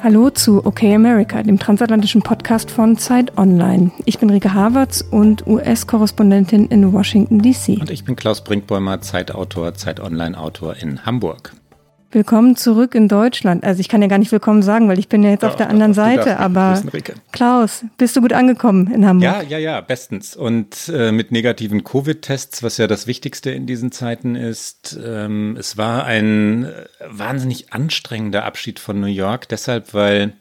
Hallo zu OK America, dem transatlantischen Podcast von Zeit Online. Ich bin Rike Havertz und US-Korrespondentin in Washington, D.C. Und ich bin Klaus Brinkbäumer, Zeitautor, Zeit Online-Autor in Hamburg. Willkommen zurück in Deutschland. Also ich kann ja gar nicht willkommen sagen, weil ich bin ja jetzt ja, auf der anderen Seite. Aber Klaus, bist du gut angekommen in Hamburg? Ja, ja, ja, bestens. Und äh, mit negativen Covid-Tests, was ja das Wichtigste in diesen Zeiten ist. Ähm, es war ein äh, wahnsinnig anstrengender Abschied von New York, deshalb, weil,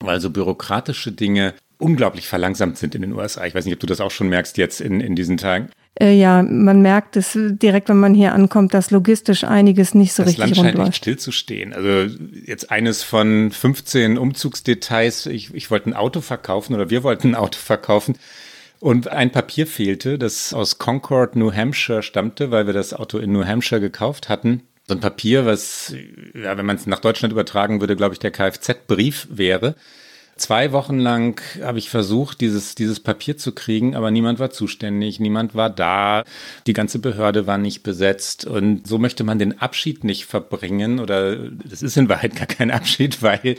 weil so bürokratische Dinge unglaublich verlangsamt sind in den USA. Ich weiß nicht, ob du das auch schon merkst jetzt in, in diesen Tagen. Äh, ja, man merkt es direkt, wenn man hier ankommt, dass logistisch einiges nicht so das richtig Land scheint nicht stillzustehen. Also jetzt eines von 15 Umzugsdetails. Ich, ich wollte ein Auto verkaufen oder wir wollten ein Auto verkaufen. Und ein Papier fehlte, das aus Concord, New Hampshire stammte, weil wir das Auto in New Hampshire gekauft hatten. So ein Papier, was, ja, wenn man es nach Deutschland übertragen würde, glaube ich, der Kfz-Brief wäre. Zwei Wochen lang habe ich versucht, dieses, dieses Papier zu kriegen, aber niemand war zuständig, niemand war da, die ganze Behörde war nicht besetzt und so möchte man den Abschied nicht verbringen oder das ist in Wahrheit gar kein Abschied, weil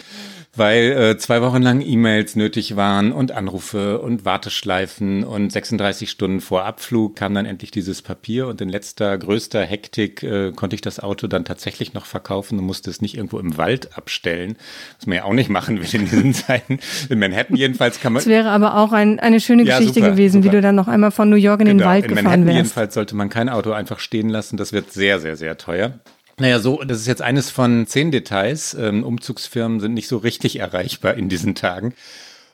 weil äh, zwei Wochen lang E-Mails nötig waren und Anrufe und Warteschleifen und 36 Stunden vor Abflug kam dann endlich dieses Papier und in letzter größter Hektik äh, konnte ich das Auto dann tatsächlich noch verkaufen und musste es nicht irgendwo im Wald abstellen, was man ja auch nicht machen will in diesen Zeiten. In Manhattan jedenfalls kann man. Es wäre aber auch ein, eine schöne Geschichte ja, super, gewesen, super. wie du dann noch einmal von New York in genau, den Wald in gefahren Manhattan wärst. Jedenfalls sollte man kein Auto einfach stehen lassen. Das wird sehr, sehr, sehr teuer. Naja, so, das ist jetzt eines von zehn Details. Ähm, Umzugsfirmen sind nicht so richtig erreichbar in diesen Tagen.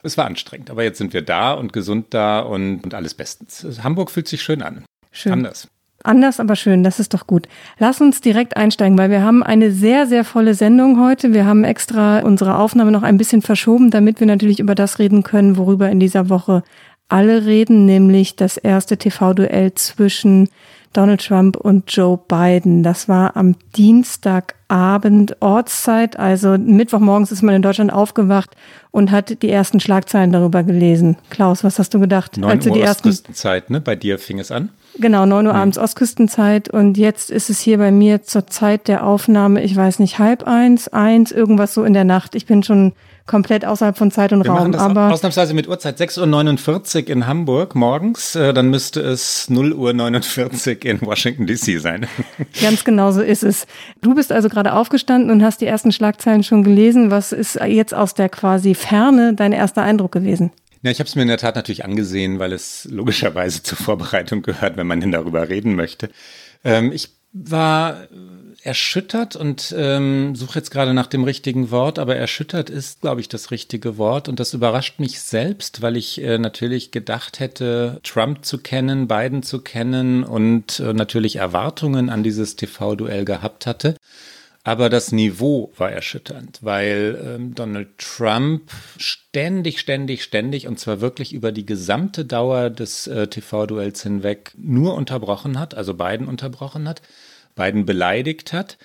Es war anstrengend, aber jetzt sind wir da und gesund da und, und alles bestens. Hamburg fühlt sich schön an. Schön. Anders. Anders, aber schön, das ist doch gut. Lass uns direkt einsteigen, weil wir haben eine sehr, sehr volle Sendung heute. Wir haben extra unsere Aufnahme noch ein bisschen verschoben, damit wir natürlich über das reden können, worüber in dieser Woche alle reden, nämlich das erste TV-Duell zwischen Donald Trump und Joe Biden. Das war am Dienstagabend Ortszeit, also Mittwochmorgens ist man in Deutschland aufgewacht und hat die ersten Schlagzeilen darüber gelesen. Klaus, was hast du gedacht? 9 als Uhr die ersten Ostküstenzeit, ne? Bei dir fing es an? Genau, 9 Uhr hm. abends Ostküstenzeit und jetzt ist es hier bei mir zur Zeit der Aufnahme, ich weiß nicht, halb eins, eins, irgendwas so in der Nacht. Ich bin schon komplett außerhalb von Zeit und Wir Raum. Aber ausnahmsweise mit Uhrzeit 6.49 Uhr in Hamburg morgens, äh, dann müsste es 0.49 Uhr in Washington DC sein. Ganz genau so ist es. Du bist also gerade aufgestanden und hast die ersten Schlagzeilen schon gelesen. Was ist jetzt aus der quasi Ferne dein erster Eindruck gewesen? Ja, ich habe es mir in der Tat natürlich angesehen, weil es logischerweise zur Vorbereitung gehört, wenn man denn darüber reden möchte. Ähm, ich war erschüttert und ähm, suche jetzt gerade nach dem richtigen Wort, aber erschüttert ist, glaube ich, das richtige Wort. Und das überrascht mich selbst, weil ich äh, natürlich gedacht hätte, Trump zu kennen, Biden zu kennen und äh, natürlich Erwartungen an dieses TV-Duell gehabt hatte. Aber das Niveau war erschütternd, weil ähm, Donald Trump ständig, ständig, ständig und zwar wirklich über die gesamte Dauer des äh, TV-Duells hinweg nur unterbrochen hat, also Biden unterbrochen hat. Biden beleidigt hat.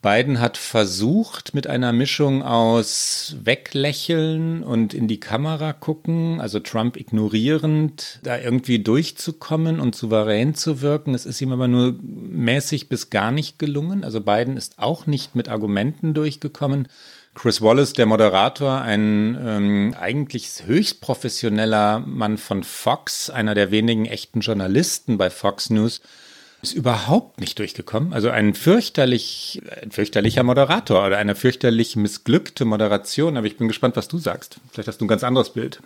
Biden hat versucht, mit einer Mischung aus Weglächeln und in die Kamera gucken, also Trump ignorierend, da irgendwie durchzukommen und souverän zu wirken. Es ist ihm aber nur mäßig bis gar nicht gelungen. Also Biden ist auch nicht mit Argumenten durchgekommen. Chris Wallace, der Moderator, ein ähm, eigentlich höchst professioneller Mann von Fox, einer der wenigen echten Journalisten bei Fox News, ist überhaupt nicht durchgekommen. Also ein fürchterlich, ein fürchterlicher Moderator oder eine fürchterlich missglückte Moderation. Aber ich bin gespannt, was du sagst. Vielleicht hast du ein ganz anderes Bild.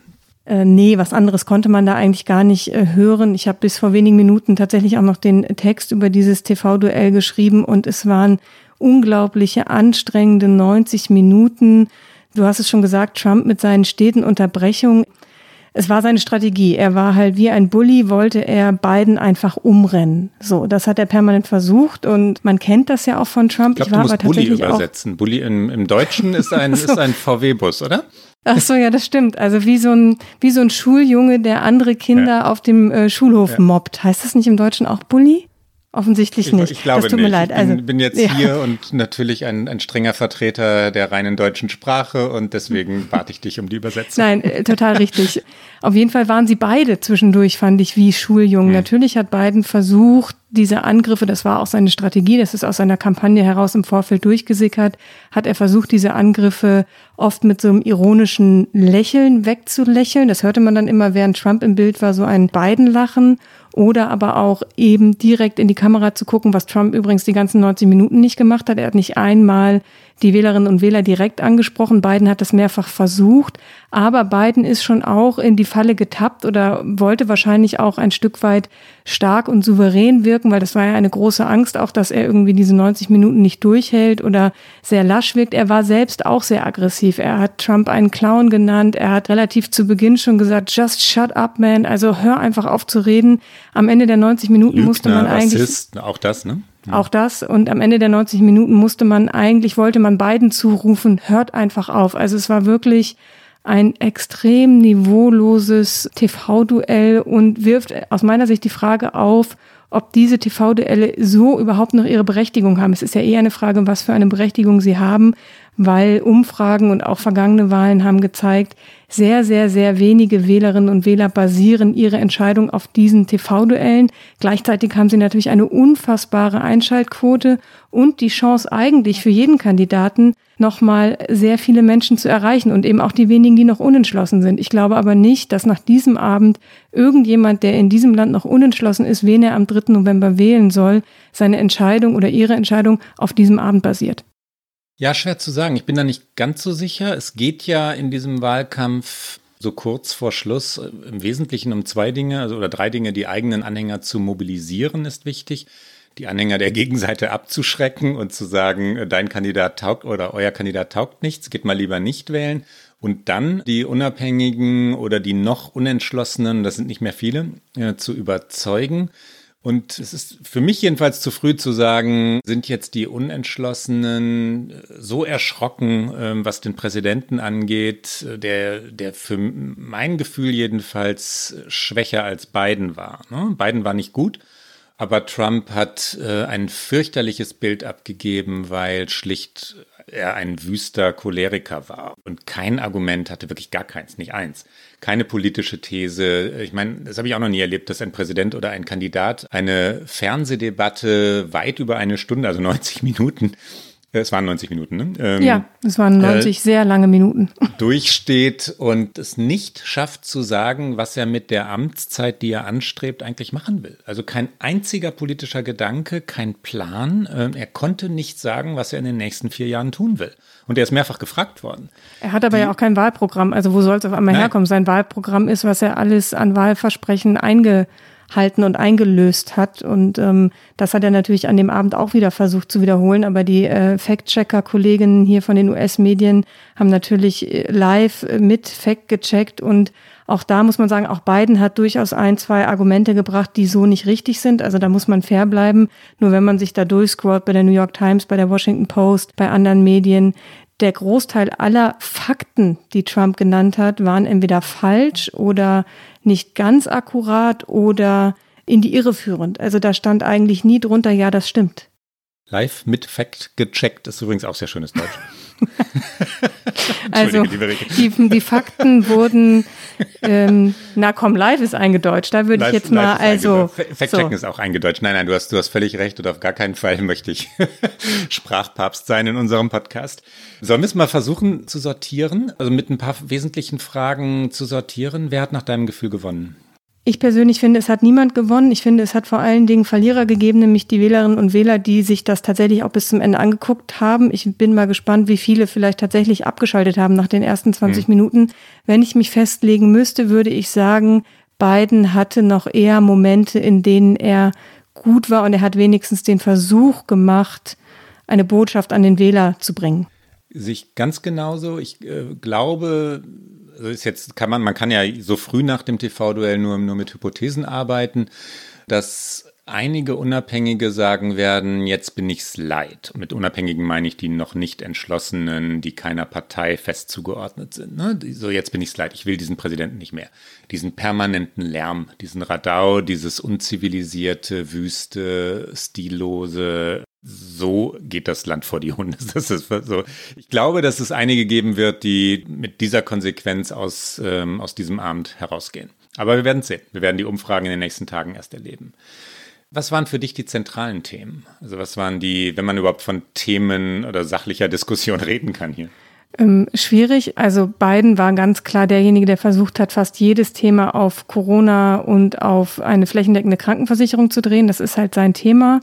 Äh, nee, was anderes konnte man da eigentlich gar nicht äh, hören. Ich habe bis vor wenigen Minuten tatsächlich auch noch den Text über dieses TV-Duell geschrieben und es waren unglaubliche, anstrengende 90 Minuten. Du hast es schon gesagt, Trump mit seinen steten Unterbrechungen es war seine Strategie. Er war halt wie ein Bully, wollte er Biden einfach umrennen. So, das hat er permanent versucht und man kennt das ja auch von Trump. Ich, glaub, ich war du musst aber Bully übersetzen. Bully im, im Deutschen ist ein, so. ist ein VW-Bus, oder? Ach so, ja, das stimmt. Also wie so ein, wie so ein Schuljunge, der andere Kinder ja. auf dem äh, Schulhof ja. mobbt. Heißt das nicht im Deutschen auch Bully? Offensichtlich nicht. Ich, ich glaube das tut nicht. mir leid. Ich bin, also, bin jetzt ja. hier und natürlich ein, ein strenger Vertreter der reinen deutschen Sprache und deswegen warte ich dich um die Übersetzung. Nein, äh, total richtig. Auf jeden Fall waren sie beide zwischendurch, fand ich, wie Schuljungen. Hm. Natürlich hat Biden versucht, diese Angriffe, das war auch seine Strategie, das ist aus seiner Kampagne heraus im Vorfeld durchgesickert, hat er versucht, diese Angriffe oft mit so einem ironischen Lächeln wegzulächeln. Das hörte man dann immer, während Trump im Bild war, so ein Biden-Lachen oder aber auch eben direkt in die Kamera zu gucken, was Trump übrigens die ganzen 90 Minuten nicht gemacht hat. Er hat nicht einmal die Wählerinnen und Wähler direkt angesprochen. Biden hat das mehrfach versucht, aber Biden ist schon auch in die Falle getappt oder wollte wahrscheinlich auch ein Stück weit stark und souverän wirken, weil das war ja eine große Angst auch, dass er irgendwie diese 90 Minuten nicht durchhält oder sehr lasch wirkt. Er war selbst auch sehr aggressiv. Er hat Trump einen Clown genannt. Er hat relativ zu Beginn schon gesagt, just shut up, man. Also hör einfach auf zu reden. Am Ende der 90 Minuten Lügner, musste man eigentlich. Rassist, auch das, ne? Auch das. Und am Ende der 90 Minuten musste man eigentlich, wollte man beiden zurufen, hört einfach auf. Also es war wirklich ein extrem niveauloses TV-Duell und wirft aus meiner Sicht die Frage auf, ob diese TV-Duelle so überhaupt noch ihre Berechtigung haben. Es ist ja eher eine Frage, was für eine Berechtigung sie haben, weil Umfragen und auch vergangene Wahlen haben gezeigt, sehr, sehr, sehr wenige Wählerinnen und Wähler basieren ihre Entscheidung auf diesen TV-Duellen. Gleichzeitig haben sie natürlich eine unfassbare Einschaltquote und die Chance eigentlich für jeden Kandidaten, nochmal sehr viele Menschen zu erreichen und eben auch die wenigen, die noch unentschlossen sind. Ich glaube aber nicht, dass nach diesem Abend irgendjemand, der in diesem Land noch unentschlossen ist, wen er am 3. November wählen soll, seine Entscheidung oder ihre Entscheidung auf diesem Abend basiert. Ja, schwer zu sagen. Ich bin da nicht ganz so sicher. Es geht ja in diesem Wahlkampf so kurz vor Schluss äh, im Wesentlichen um zwei Dinge, also oder drei Dinge. Die eigenen Anhänger zu mobilisieren ist wichtig. Die Anhänger der Gegenseite abzuschrecken und zu sagen, äh, dein Kandidat taugt oder euer Kandidat taugt nichts, geht mal lieber nicht wählen. Und dann die Unabhängigen oder die noch Unentschlossenen, das sind nicht mehr viele, äh, zu überzeugen und es ist für mich jedenfalls zu früh zu sagen, sind jetzt die Unentschlossenen äh, so erschrocken, ähm, was den Präsidenten angeht, äh, der, der für mein Gefühl jedenfalls schwächer als Biden war. Ne? Biden war nicht gut. Aber Trump hat äh, ein fürchterliches Bild abgegeben, weil schlicht er ein wüster Choleriker war. Und kein Argument hatte, wirklich gar keins, nicht eins. Keine politische These. Ich meine, das habe ich auch noch nie erlebt, dass ein Präsident oder ein Kandidat eine Fernsehdebatte weit über eine Stunde, also 90 Minuten, es waren 90 Minuten, ne? Ähm, ja, es waren 90 äh, sehr lange Minuten. Durchsteht und es nicht schafft zu sagen, was er mit der Amtszeit, die er anstrebt, eigentlich machen will. Also kein einziger politischer Gedanke, kein Plan. Ähm, er konnte nicht sagen, was er in den nächsten vier Jahren tun will. Und er ist mehrfach gefragt worden. Er hat aber die, ja auch kein Wahlprogramm. Also wo soll es auf einmal nein. herkommen? Sein Wahlprogramm ist, was er alles an Wahlversprechen einge halten und eingelöst hat. Und ähm, das hat er natürlich an dem Abend auch wieder versucht zu wiederholen. Aber die äh, Fact-Checker-Kolleginnen hier von den US-Medien haben natürlich äh, live äh, mit Fact gecheckt und auch da muss man sagen, auch Biden hat durchaus ein, zwei Argumente gebracht, die so nicht richtig sind. Also da muss man fair bleiben. Nur wenn man sich da durchscrollt bei der New York Times, bei der Washington Post, bei anderen Medien, der Großteil aller Fakten, die Trump genannt hat, waren entweder falsch oder nicht ganz akkurat oder in die Irre führend. Also da stand eigentlich nie drunter, ja, das stimmt. Live mit Fact gecheckt ist übrigens auch sehr schönes Deutsch. also die, die, Fakten wurden, ähm, na komm, live ist eingedeutscht. Da würde ich jetzt mal, also. Fact-checken so. ist auch eingedeutscht. Nein, nein, du hast, du hast völlig recht und auf gar keinen Fall möchte ich Sprachpapst sein in unserem Podcast. Sollen wir es mal versuchen zu sortieren? Also mit ein paar wesentlichen Fragen zu sortieren. Wer hat nach deinem Gefühl gewonnen? Ich persönlich finde, es hat niemand gewonnen. Ich finde, es hat vor allen Dingen Verlierer gegeben, nämlich die Wählerinnen und Wähler, die sich das tatsächlich auch bis zum Ende angeguckt haben. Ich bin mal gespannt, wie viele vielleicht tatsächlich abgeschaltet haben nach den ersten 20 mhm. Minuten. Wenn ich mich festlegen müsste, würde ich sagen, Biden hatte noch eher Momente, in denen er gut war und er hat wenigstens den Versuch gemacht, eine Botschaft an den Wähler zu bringen. Sich ganz genauso. Ich äh, glaube, ist jetzt kann man, man kann ja so früh nach dem TV-Duell nur, nur mit Hypothesen arbeiten, dass einige Unabhängige sagen werden, jetzt bin ich's leid. mit Unabhängigen meine ich die noch nicht entschlossenen, die keiner Partei fest zugeordnet sind. Ne? So, jetzt bin ich's leid, ich will diesen Präsidenten nicht mehr. Diesen permanenten Lärm, diesen Radau, dieses unzivilisierte, wüste, stillose, so geht das Land vor die Hunde. Das ist so. Ich glaube, dass es einige geben wird, die mit dieser Konsequenz aus, ähm, aus diesem Abend herausgehen. Aber wir werden sehen. Wir werden die Umfragen in den nächsten Tagen erst erleben. Was waren für dich die zentralen Themen? Also was waren die, wenn man überhaupt von Themen oder sachlicher Diskussion reden kann hier? Ähm, schwierig. Also Biden war ganz klar derjenige, der versucht hat, fast jedes Thema auf Corona und auf eine flächendeckende Krankenversicherung zu drehen. Das ist halt sein Thema.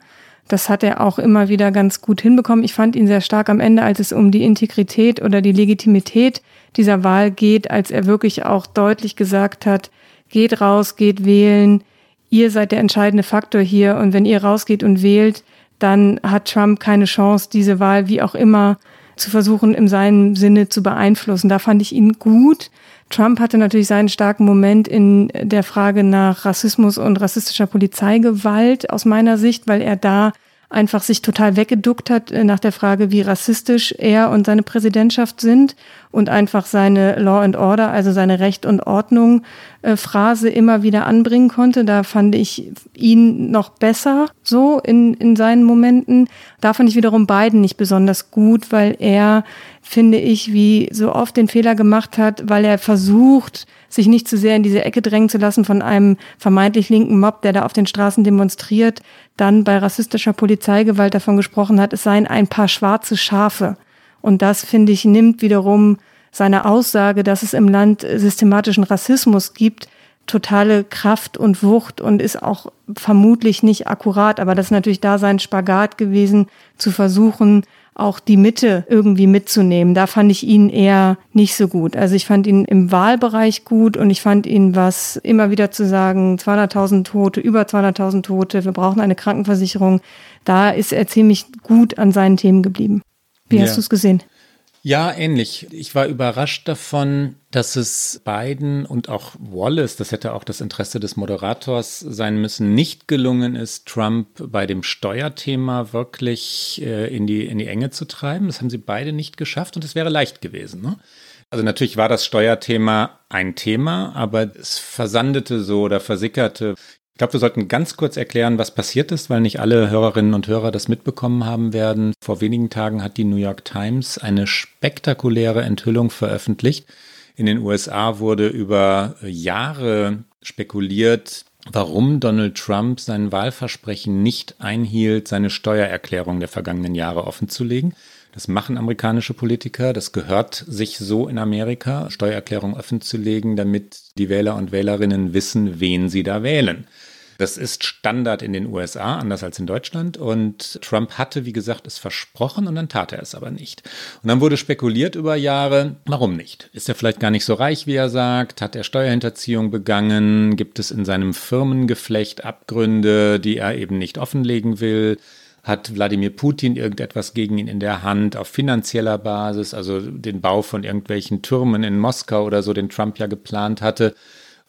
Das hat er auch immer wieder ganz gut hinbekommen. Ich fand ihn sehr stark am Ende, als es um die Integrität oder die Legitimität dieser Wahl geht, als er wirklich auch deutlich gesagt hat, geht raus, geht wählen, ihr seid der entscheidende Faktor hier und wenn ihr rausgeht und wählt, dann hat Trump keine Chance, diese Wahl wie auch immer zu versuchen, in seinem Sinne zu beeinflussen. Da fand ich ihn gut. Trump hatte natürlich seinen starken Moment in der Frage nach Rassismus und rassistischer Polizeigewalt aus meiner Sicht, weil er da einfach sich total weggeduckt hat äh, nach der Frage, wie rassistisch er und seine Präsidentschaft sind und einfach seine Law and Order, also seine Recht und Ordnung äh, Phrase immer wieder anbringen konnte. Da fand ich ihn noch besser so in, in seinen Momenten. Da fand ich wiederum Biden nicht besonders gut, weil er, finde ich, wie so oft den Fehler gemacht hat, weil er versucht, sich nicht zu sehr in diese Ecke drängen zu lassen von einem vermeintlich linken Mob, der da auf den Straßen demonstriert, dann bei rassistischer Polizeigewalt davon gesprochen hat, es seien ein paar schwarze Schafe. Und das, finde ich, nimmt wiederum seine Aussage, dass es im Land systematischen Rassismus gibt, totale Kraft und Wucht und ist auch vermutlich nicht akkurat. Aber das ist natürlich da sein Spagat gewesen, zu versuchen, auch die Mitte irgendwie mitzunehmen. Da fand ich ihn eher nicht so gut. Also ich fand ihn im Wahlbereich gut und ich fand ihn, was immer wieder zu sagen, 200.000 Tote, über 200.000 Tote, wir brauchen eine Krankenversicherung, da ist er ziemlich gut an seinen Themen geblieben. Wie ja. hast du es gesehen? Ja, ähnlich. Ich war überrascht davon, dass es Biden und auch Wallace, das hätte auch das Interesse des Moderators sein müssen, nicht gelungen ist, Trump bei dem Steuerthema wirklich äh, in, die, in die Enge zu treiben. Das haben sie beide nicht geschafft und es wäre leicht gewesen. Ne? Also natürlich war das Steuerthema ein Thema, aber es versandete so oder versickerte ich glaube, wir sollten ganz kurz erklären, was passiert ist, weil nicht alle Hörerinnen und Hörer das mitbekommen haben werden. Vor wenigen Tagen hat die New York Times eine spektakuläre Enthüllung veröffentlicht. In den USA wurde über Jahre spekuliert, warum Donald Trump sein Wahlversprechen nicht einhielt, seine Steuererklärung der vergangenen Jahre offenzulegen. Das machen amerikanische Politiker. Das gehört sich so in Amerika, Steuererklärung offenzulegen, damit die Wähler und Wählerinnen wissen, wen sie da wählen. Das ist Standard in den USA, anders als in Deutschland. Und Trump hatte, wie gesagt, es versprochen und dann tat er es aber nicht. Und dann wurde spekuliert über Jahre, warum nicht? Ist er vielleicht gar nicht so reich, wie er sagt? Hat er Steuerhinterziehung begangen? Gibt es in seinem Firmengeflecht Abgründe, die er eben nicht offenlegen will? Hat Wladimir Putin irgendetwas gegen ihn in der Hand auf finanzieller Basis, also den Bau von irgendwelchen Türmen in Moskau oder so, den Trump ja geplant hatte?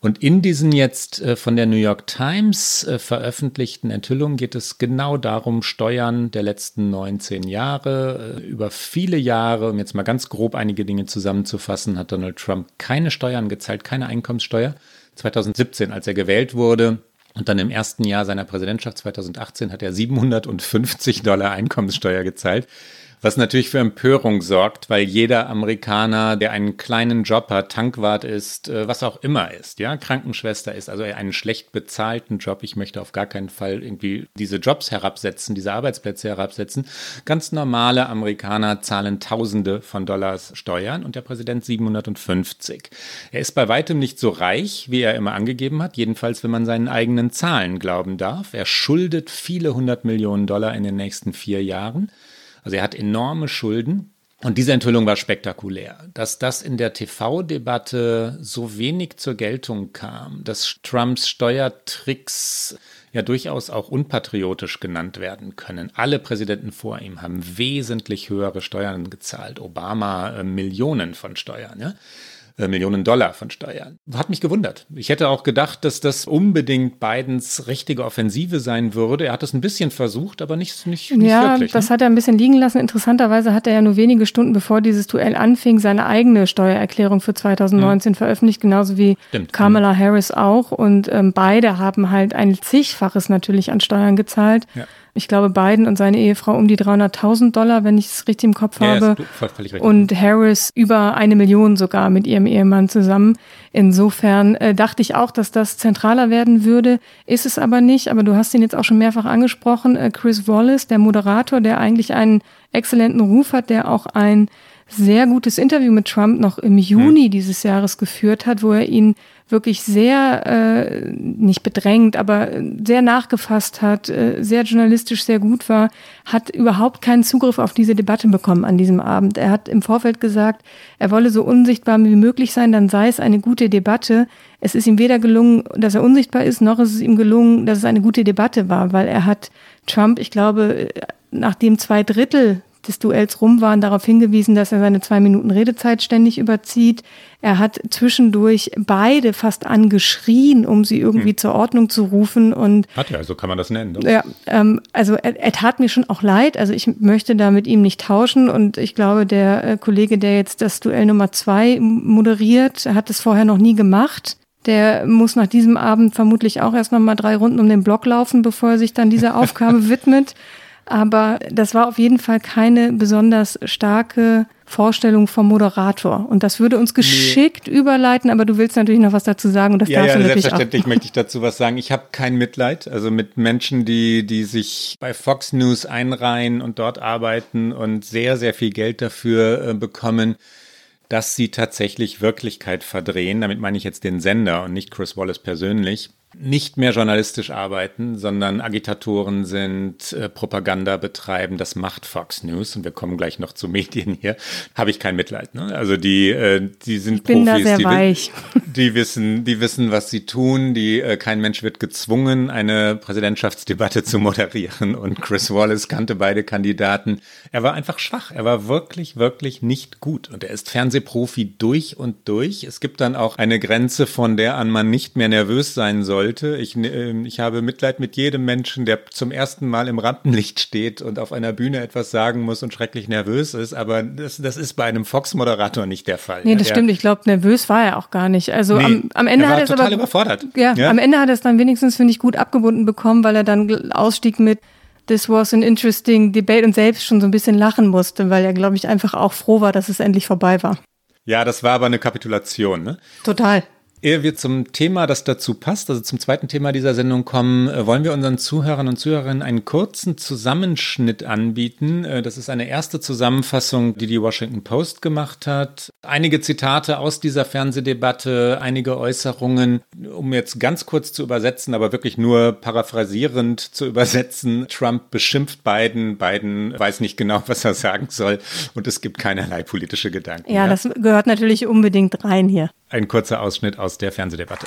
Und in diesen jetzt äh, von der New York Times äh, veröffentlichten Enthüllungen geht es genau darum, Steuern der letzten 19 Jahre. Äh, über viele Jahre, um jetzt mal ganz grob einige Dinge zusammenzufassen, hat Donald Trump keine Steuern gezahlt, keine Einkommenssteuer. 2017, als er gewählt wurde, und dann im ersten Jahr seiner Präsidentschaft 2018 hat er 750 Dollar Einkommenssteuer gezahlt. Was natürlich für Empörung sorgt, weil jeder Amerikaner, der einen kleinen Job hat, Tankwart ist, äh, was auch immer ist, ja, Krankenschwester ist, also einen schlecht bezahlten Job. Ich möchte auf gar keinen Fall irgendwie diese Jobs herabsetzen, diese Arbeitsplätze herabsetzen. Ganz normale Amerikaner zahlen Tausende von Dollars Steuern und der Präsident 750. Er ist bei weitem nicht so reich, wie er immer angegeben hat, jedenfalls wenn man seinen eigenen Zahlen glauben darf. Er schuldet viele hundert Millionen Dollar in den nächsten vier Jahren. Also er hat enorme Schulden. Und diese Enthüllung war spektakulär. Dass das in der TV-Debatte so wenig zur Geltung kam, dass Trumps Steuertricks ja durchaus auch unpatriotisch genannt werden können. Alle Präsidenten vor ihm haben wesentlich höhere Steuern gezahlt. Obama äh, Millionen von Steuern. Ja? Äh, Millionen Dollar von Steuern. Hat mich gewundert. Ich hätte auch gedacht, dass das unbedingt Bidens richtige Offensive sein würde. Er hat es ein bisschen versucht, aber nicht, nicht, nicht ja, wirklich. Ja, das ne? hat er ein bisschen liegen lassen. Interessanterweise hat er ja nur wenige Stunden bevor dieses Duell anfing, seine eigene Steuererklärung für 2019 mhm. veröffentlicht, genauso wie Stimmt. Kamala mhm. Harris auch. Und ähm, beide haben halt ein zigfaches natürlich an Steuern gezahlt. Ja ich glaube, Biden und seine Ehefrau um die 300.000 Dollar, wenn ich es richtig im Kopf ja, habe. Und Harris über eine Million sogar mit ihrem Ehemann zusammen. Insofern äh, dachte ich auch, dass das zentraler werden würde. Ist es aber nicht. Aber du hast ihn jetzt auch schon mehrfach angesprochen. Äh, Chris Wallace, der Moderator, der eigentlich einen exzellenten Ruf hat, der auch ein sehr gutes Interview mit Trump noch im Juni mhm. dieses Jahres geführt hat, wo er ihn wirklich sehr, äh, nicht bedrängt, aber sehr nachgefasst hat, äh, sehr journalistisch sehr gut war, hat überhaupt keinen Zugriff auf diese Debatte bekommen an diesem Abend. Er hat im Vorfeld gesagt, er wolle so unsichtbar wie möglich sein, dann sei es eine gute Debatte. Es ist ihm weder gelungen, dass er unsichtbar ist, noch ist es ihm gelungen, dass es eine gute Debatte war, weil er hat Trump, ich glaube, nachdem zwei Drittel des Duells rum waren, darauf hingewiesen, dass er seine zwei Minuten Redezeit ständig überzieht. Er hat zwischendurch beide fast angeschrien, um sie irgendwie hm. zur Ordnung zu rufen. Und hat ja, so kann man das nennen. Ne? Ja, ähm, also er, er, tat mir schon auch leid. Also ich möchte da mit ihm nicht tauschen. Und ich glaube, der äh, Kollege, der jetzt das Duell Nummer zwei moderiert, hat es vorher noch nie gemacht. Der muss nach diesem Abend vermutlich auch erst noch mal drei Runden um den Block laufen, bevor er sich dann dieser Aufgabe widmet. Aber das war auf jeden Fall keine besonders starke Vorstellung vom Moderator. Und das würde uns geschickt nee. überleiten, aber du willst natürlich noch was dazu sagen und das ja, darfst ja, du natürlich selbstverständlich auch. möchte ich dazu was sagen. Ich habe kein Mitleid, also mit Menschen, die, die sich bei Fox News einreihen und dort arbeiten und sehr, sehr viel Geld dafür äh, bekommen, dass sie tatsächlich Wirklichkeit verdrehen. Damit meine ich jetzt den Sender und nicht Chris Wallace persönlich nicht mehr journalistisch arbeiten, sondern Agitatoren sind, äh, Propaganda betreiben. Das macht Fox News und wir kommen gleich noch zu Medien hier. Habe ich kein Mitleid. Ne? Also die, äh, die sind ich bin Profis, da sehr die, weich. die wissen, die wissen, was sie tun. Die äh, kein Mensch wird gezwungen, eine Präsidentschaftsdebatte zu moderieren. Und Chris Wallace kannte beide Kandidaten. Er war einfach schwach. Er war wirklich, wirklich nicht gut. Und er ist Fernsehprofi durch und durch. Es gibt dann auch eine Grenze, von der an man nicht mehr nervös sein soll sollte. Ich, äh, ich habe Mitleid mit jedem Menschen, der zum ersten Mal im Rampenlicht steht und auf einer Bühne etwas sagen muss und schrecklich nervös ist. Aber das, das ist bei einem Fox-Moderator nicht der Fall. Nee, das ja, stimmt. Ich glaube, nervös war er auch gar nicht. Also nee, am, am, Ende er war hat er total aber, überfordert. Ja, ja, am Ende hat er es dann wenigstens, finde ich, gut abgebunden bekommen, weil er dann ausstieg mit This was an interesting debate und selbst schon so ein bisschen lachen musste, weil er, glaube ich, einfach auch froh war, dass es endlich vorbei war. Ja, das war aber eine Kapitulation, ne? Total. Ehe wir zum Thema, das dazu passt, also zum zweiten Thema dieser Sendung kommen, äh, wollen wir unseren Zuhörern und Zuhörerinnen einen kurzen Zusammenschnitt anbieten. Äh, das ist eine erste Zusammenfassung, die die Washington Post gemacht hat. Einige Zitate aus dieser Fernsehdebatte, einige Äußerungen, um jetzt ganz kurz zu übersetzen, aber wirklich nur paraphrasierend zu übersetzen. Trump beschimpft Biden, Biden weiß nicht genau, was er sagen soll und es gibt keinerlei politische Gedanken. Ja, ja? das gehört natürlich unbedingt rein hier. Ein kurzer Ausschnitt aus der Fernsehdebatte.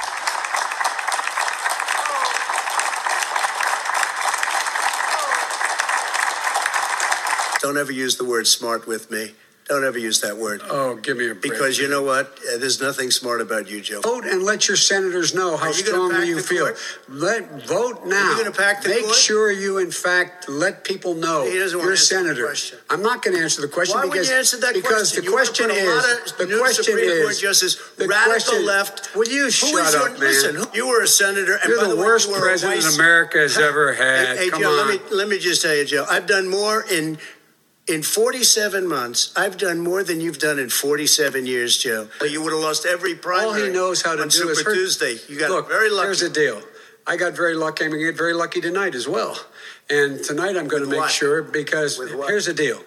Don't ever use the word smart with me. Don't ever use that word. Oh, give me a break. Because you know what? Uh, there's nothing smart about you, Joe. Vote and let your senators know how you strongly you feel. Court? Let vote now. Are you going to pack the Make court? sure you, in fact, let people know he doesn't you're a senator. I'm not going to answer the question Why because would you answer that because question? the question is the question Supreme is Court Justice, the radical question, left. Will you shut is up, your, man? Listen, you were a senator. And you're by the, the way, worst you president vice, America has ever had. Hey, hey Come Joe, on. let me let me just tell you, Joe. I've done more in in 47 months, I've done more than you've done in 47 years, Joe. But you would have lost every primary. All he knows how to on do Super is. Tuesday. You got Look, very lucky. Here's the deal. I got very lucky. I'm going to get very lucky tonight as well. And tonight I'm going With to make what? sure because here's the deal.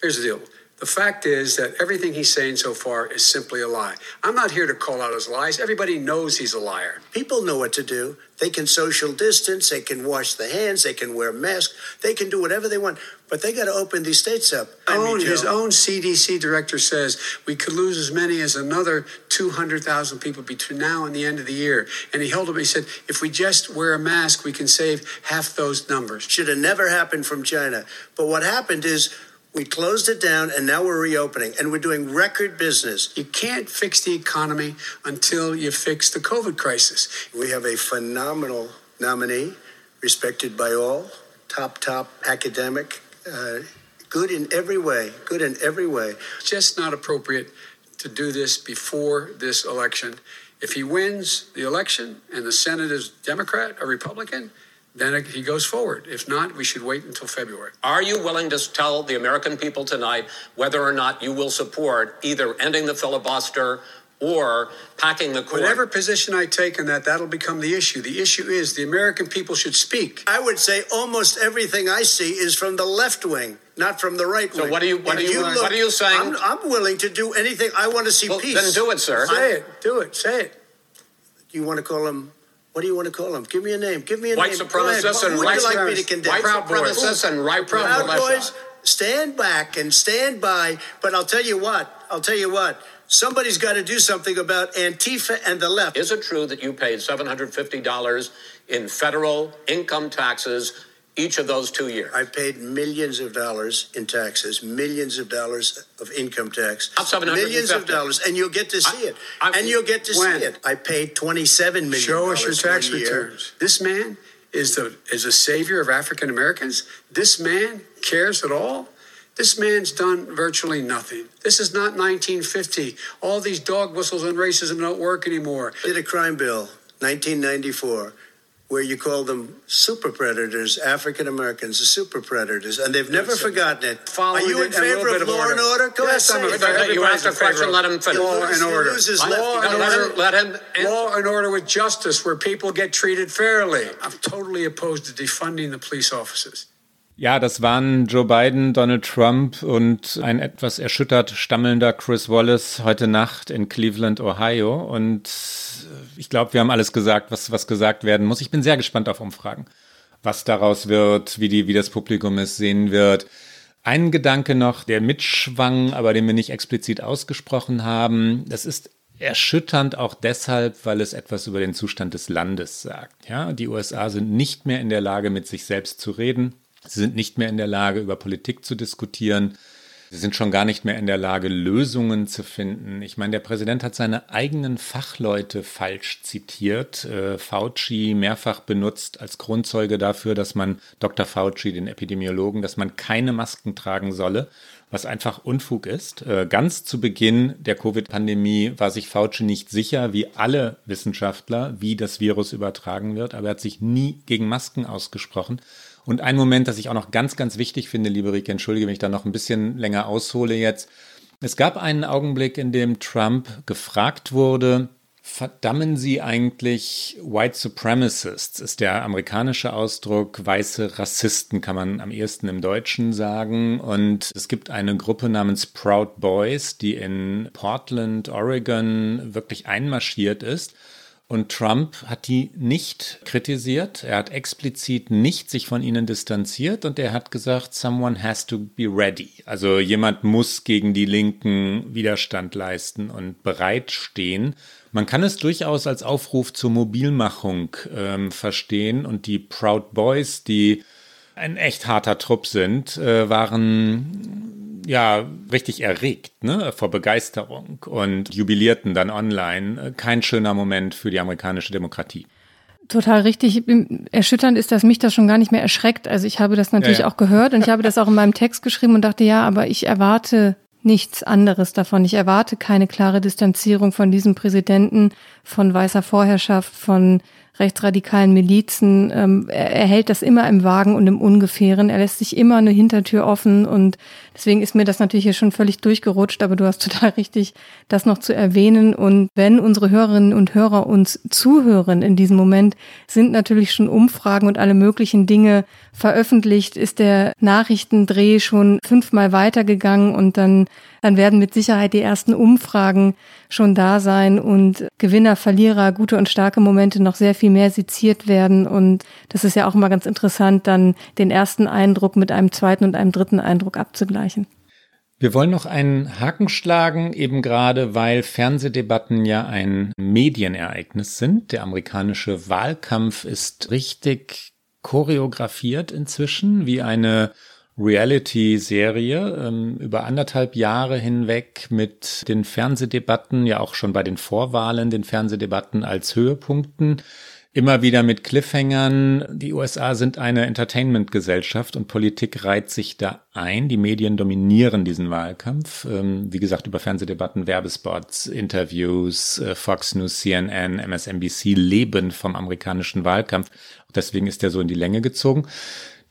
Here's the deal. The fact is that everything he's saying so far is simply a lie. I'm not here to call out his lies. Everybody knows he's a liar. People know what to do. They can social distance, they can wash the hands, they can wear masks, they can do whatever they want, but they got to open these states up. I mean, Own, his own CDC director says we could lose as many as another 200,000 people between now and the end of the year. And he held up, he said, if we just wear a mask, we can save half those numbers. should have never happened from China. But what happened is We closed it down and now we're reopening and we're doing record business. You can't fix the economy until you fix the COVID crisis. We have a phenomenal nominee, respected by all, top, top academic, uh, good in every way, good in every way. Just not appropriate to do this before this election. If he wins the election and the Senate is Democrat or Republican, then he goes forward. If not, we should wait until February. Are you willing to tell the American people tonight whether or not you will support either ending the filibuster or packing the court? Whatever position I take on that, that'll become the issue. The issue is the American people should speak. I would say almost everything I see is from the left wing, not from the right So wing. what are you- what If are you- look- what are you saying? I'm, I'm willing to do anything. I want to see Well, peace. then do it, sir. Say it. Do it. Say it. Do you want to call him? What do you want to call him? Give me a name. Give me a White name. Supremacists and Who would white you like me to supremacists. condemn? White Proud supremacists and right Proud militia. Boys, stand back and stand by. But I'll tell you what. I'll tell you what. Somebody's got to do something about Antifa and the left. Is it true that you paid $750 in federal income taxes each of those two years? I paid millions of dollars in taxes, millions of dollars of income tax, millions of dollars, and you'll get to see I- it. I- and you'll get to When? see it. I paid twenty-seven million. Show us your tax returns. This man is the is a savior of African Americans. This man cares at all. This man's done virtually nothing. This is not 1950. All these dog whistles and racism don't work anymore. Did a crime bill, 1994, where you call them super predators, African Americans, the super predators, and they've never Yes, forgotten it. Following Are you in and a little favor of of law and order. order? Go Yes, ahead, I'm in favor. You asked a question, let him finish. Law and lose- you order. lose his Law left. and Let him- order. let him. Law and order with justice, where people get treated fairly. I'm totally opposed to defunding the police officers. Ja, das waren Joe Biden, Donald Trump und ein etwas erschüttert stammelnder Chris Wallace heute Nacht in Cleveland, Ohio. Und ich glaube, wir haben alles gesagt, was, was gesagt werden muss. Ich bin sehr gespannt auf Umfragen, was daraus wird, wie, die, wie das Publikum es sehen wird. Ein Gedanke noch, der mitschwang, aber den wir nicht explizit ausgesprochen haben. Das ist erschütternd auch deshalb, weil es etwas über den Zustand des Landes sagt. Ja, die USA sind nicht mehr in der Lage, mit sich selbst zu reden. Sie sind nicht mehr in der Lage, über Politik zu diskutieren. Sie sind schon gar nicht mehr in der Lage, Lösungen zu finden. Ich meine, der Präsident hat seine eigenen Fachleute falsch zitiert. Äh, Fauci mehrfach benutzt als Grundzeuge dafür, dass man Dr. Fauci, den Epidemiologen, dass man keine Masken tragen solle, was einfach Unfug ist. Äh, ganz zu Beginn der Covid-Pandemie war sich Fauci nicht sicher, wie alle Wissenschaftler, wie das Virus übertragen wird, aber er hat sich nie gegen Masken ausgesprochen. Und ein Moment, das ich auch noch ganz, ganz wichtig finde, liebe Rike, entschuldige, wenn ich da noch ein bisschen länger aushole jetzt. Es gab einen Augenblick, in dem Trump gefragt wurde, verdammen Sie eigentlich White Supremacists, ist der amerikanische Ausdruck, weiße Rassisten kann man am ehesten im Deutschen sagen. Und es gibt eine Gruppe namens Proud Boys, die in Portland, Oregon wirklich einmarschiert ist. Und Trump hat die nicht kritisiert. Er hat explizit nicht sich von ihnen distanziert und er hat gesagt, someone has to be ready. Also jemand muss gegen die Linken Widerstand leisten und bereitstehen. Man kann es durchaus als Aufruf zur Mobilmachung ähm, verstehen und die Proud Boys, die ein echt harter Trupp sind, äh, waren ja richtig erregt ne, vor Begeisterung und jubilierten dann online. Kein schöner Moment für die amerikanische Demokratie. Total richtig. Erschütternd ist, dass mich das schon gar nicht mehr erschreckt. Also ich habe das natürlich Ja, ja. auch gehört und ich habe das auch in meinem Text geschrieben und dachte, ja, aber ich erwarte nichts anderes davon. Ich erwarte keine klare Distanzierung von diesem Präsidenten, von weißer Vorherrschaft, von rechtsradikalen Milizen. Ähm, er, er hält das immer im Wagen und im Ungefähren. Er lässt sich immer eine Hintertür offen und deswegen ist mir das natürlich hier schon völlig durchgerutscht, aber du hast total richtig, das noch zu erwähnen. Und wenn unsere Hörerinnen und Hörer uns zuhören in diesem Moment, sind natürlich schon Umfragen und alle möglichen Dinge veröffentlicht, ist der Nachrichtendreh schon fünfmal weitergegangen und dann, dann werden mit Sicherheit die ersten Umfragen schon da sein und Gewinner, Verlierer, gute und starke Momente noch sehr viel mehr seziert werden. Und das ist ja auch immer ganz interessant, dann den ersten Eindruck mit einem zweiten und einem dritten Eindruck abzugleichen. Wir wollen noch einen Haken schlagen, eben gerade weil Fernsehdebatten ja ein Medienereignis sind. Der amerikanische Wahlkampf ist richtig choreografiert inzwischen, wie eine Reality-Serie ähm, über anderthalb Jahre hinweg mit den Fernsehdebatten, ja auch schon bei den Vorwahlen, den Fernsehdebatten als Höhepunkten immer wieder mit Cliffhangern. Die USA sind eine Entertainment-Gesellschaft und Politik reiht sich da ein. Die Medien dominieren diesen Wahlkampf. Ähm, wie gesagt, über Fernsehdebatten, Werbespots, Interviews, äh, Fox News, CNN, MSNBC leben vom amerikanischen Wahlkampf. Deswegen ist der so in die Länge gezogen.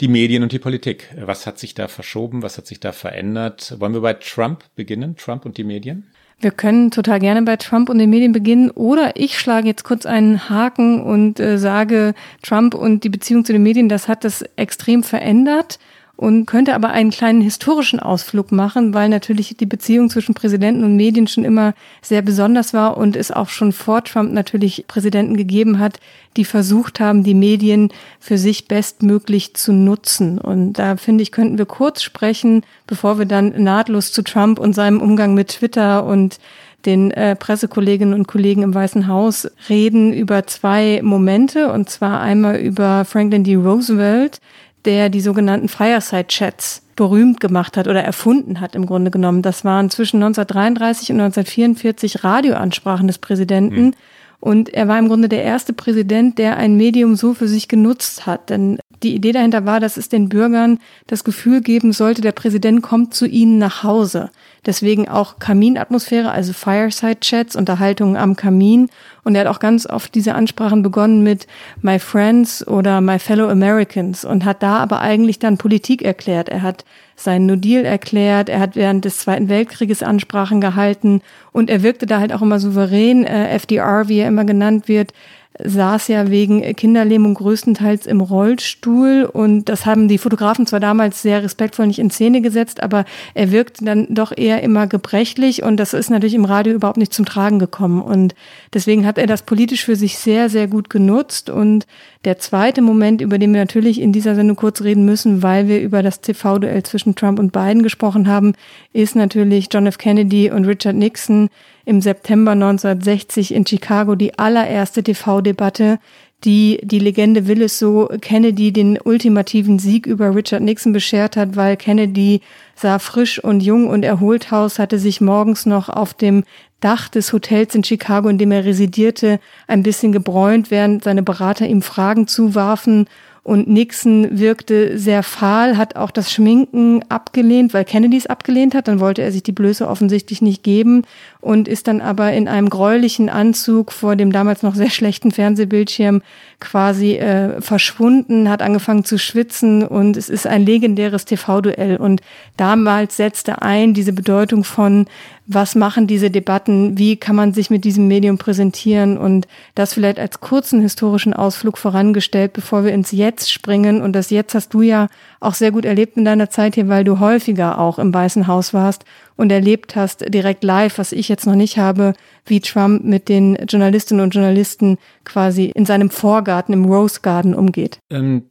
Die Medien und die Politik. Was hat sich da verschoben? Was hat sich da verändert? Wollen wir bei Trump beginnen? Trump und die Medien? Wir können total gerne bei Trump und den Medien beginnen oder ich schlage jetzt kurz einen Haken und äh, sage, Trump und die Beziehung zu den Medien, das hat das extrem verändert und könnte aber einen kleinen historischen Ausflug machen, weil natürlich die Beziehung zwischen Präsidenten und Medien schon immer sehr besonders war und es auch schon vor Trump natürlich Präsidenten gegeben hat, die versucht haben, die Medien für sich bestmöglich zu nutzen. Und da finde ich, könnten wir kurz sprechen, bevor wir dann nahtlos zu Trump und seinem Umgang mit Twitter und den äh, Pressekolleginnen und Kollegen im Weißen Haus reden über zwei Momente, und zwar einmal über Franklin D. Roosevelt, der die sogenannten Fireside-Chats berühmt gemacht hat oder erfunden hat im Grunde genommen. Das waren zwischen 1933 und 1944 Radioansprachen des Präsidenten. Mhm. Und er war im Grunde der erste Präsident, der ein Medium so für sich genutzt hat. Denn die Idee dahinter war, dass es den Bürgern das Gefühl geben sollte, der Präsident kommt zu ihnen nach Hause. Deswegen auch Kaminatmosphäre, also Fireside-Chats, Unterhaltungen am Kamin. Und er hat auch ganz oft diese Ansprachen begonnen mit My Friends oder My Fellow Americans und hat da aber eigentlich dann Politik erklärt. Er hat seinen No Deal erklärt, er hat während des Zweiten Weltkrieges Ansprachen gehalten und er wirkte da halt auch immer souverän. Äh, FDR, wie er immer genannt wird, saß ja wegen Kinderlähmung größtenteils im Rollstuhl und das haben die Fotografen zwar damals sehr respektvoll nicht in Szene gesetzt, aber er wirkte dann doch eher immer gebrechlich und das ist natürlich im Radio überhaupt nicht zum Tragen gekommen. Und deswegen hat er das politisch für sich sehr, sehr gut genutzt. Und der zweite Moment, über den wir natürlich in dieser Sendung kurz reden müssen, weil wir über das TV-Duell zwischen Trump und Biden gesprochen haben, ist natürlich John F. Kennedy und Richard Nixon, im September 1960 in Chicago die allererste TV-Debatte, die die Legende will es so Kennedy den ultimativen Sieg über Richard Nixon beschert hat, weil Kennedy sah frisch und jung und erholt aus, hatte sich morgens noch auf dem Dach des Hotels in Chicago, in dem er residierte, ein bisschen gebräunt, während seine Berater ihm Fragen zuwarfen und Nixon wirkte sehr fahl, hat auch das Schminken abgelehnt, weil Kennedy es abgelehnt hat. Dann wollte er sich die Blöße offensichtlich nicht geben und ist dann aber in einem gräulichen Anzug vor dem damals noch sehr schlechten Fernsehbildschirm quasi äh, verschwunden, hat angefangen zu schwitzen und es ist ein legendäres TV-Duell. Und damals setzte ein diese Bedeutung von, was machen diese Debatten, wie kann man sich mit diesem Medium präsentieren und das vielleicht als kurzen historischen Ausflug vorangestellt, bevor wir ins Jetzt springen. Und das Jetzt hast du ja auch sehr gut erlebt in deiner Zeit hier, weil du häufiger auch im Weißen Haus warst und erlebt hast, direkt live, was ich jetzt noch nicht habe, wie Trump mit den Journalistinnen und Journalisten quasi in seinem Vorgarten, im Rose Garden umgeht. Ähm,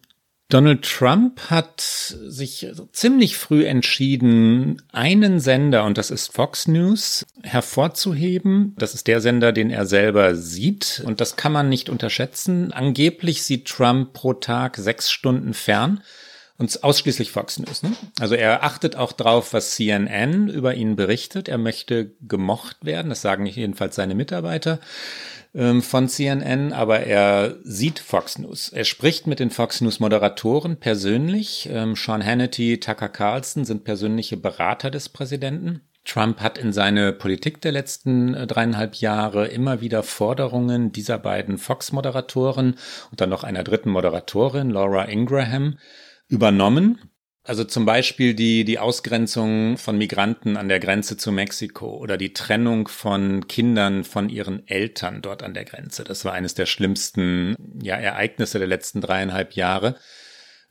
Donald Trump hat sich ziemlich früh entschieden, einen Sender, und das ist Fox News, hervorzuheben. Das ist der Sender, den er selber sieht. Und das kann man nicht unterschätzen. Angeblich sieht Trump pro Tag sechs Stunden fern und ausschließlich Fox News. Ne? Also er achtet auch drauf, was CNN über ihn berichtet. Er möchte gemocht werden, das sagen jedenfalls seine Mitarbeiter ähm, von CNN, aber er sieht Fox News. Er spricht mit den Fox News Moderatoren persönlich. Ähm, Sean Hannity, Tucker Carlson sind persönliche Berater des Präsidenten. Trump hat in seine Politik der letzten äh, dreieinhalb Jahre immer wieder Forderungen dieser beiden Fox-Moderatoren und dann noch einer dritten Moderatorin, Laura Ingraham, übernommen. Also zum Beispiel die, die Ausgrenzung von Migranten an der Grenze zu Mexiko oder die Trennung von Kindern von ihren Eltern dort an der Grenze. Das war eines der schlimmsten ja, Ereignisse der letzten dreieinhalb Jahre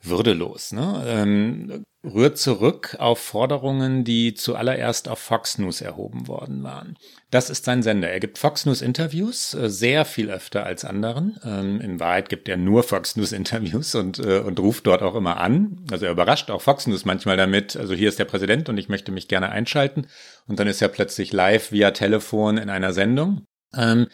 würdelos. Ne? Ähm, rührt zurück auf Forderungen, die zuallererst auf Fox News erhoben worden waren. Das ist sein Sender. Er gibt Fox News Interviews, äh, sehr viel öfter als anderen. Ähm, in Wahrheit gibt er nur Fox News Interviews und, äh, und ruft dort auch immer an. Also er überrascht auch Fox News manchmal damit, also hier ist der Präsident und ich möchte mich gerne einschalten. Und dann ist er plötzlich live via Telefon in einer Sendung. Ähm,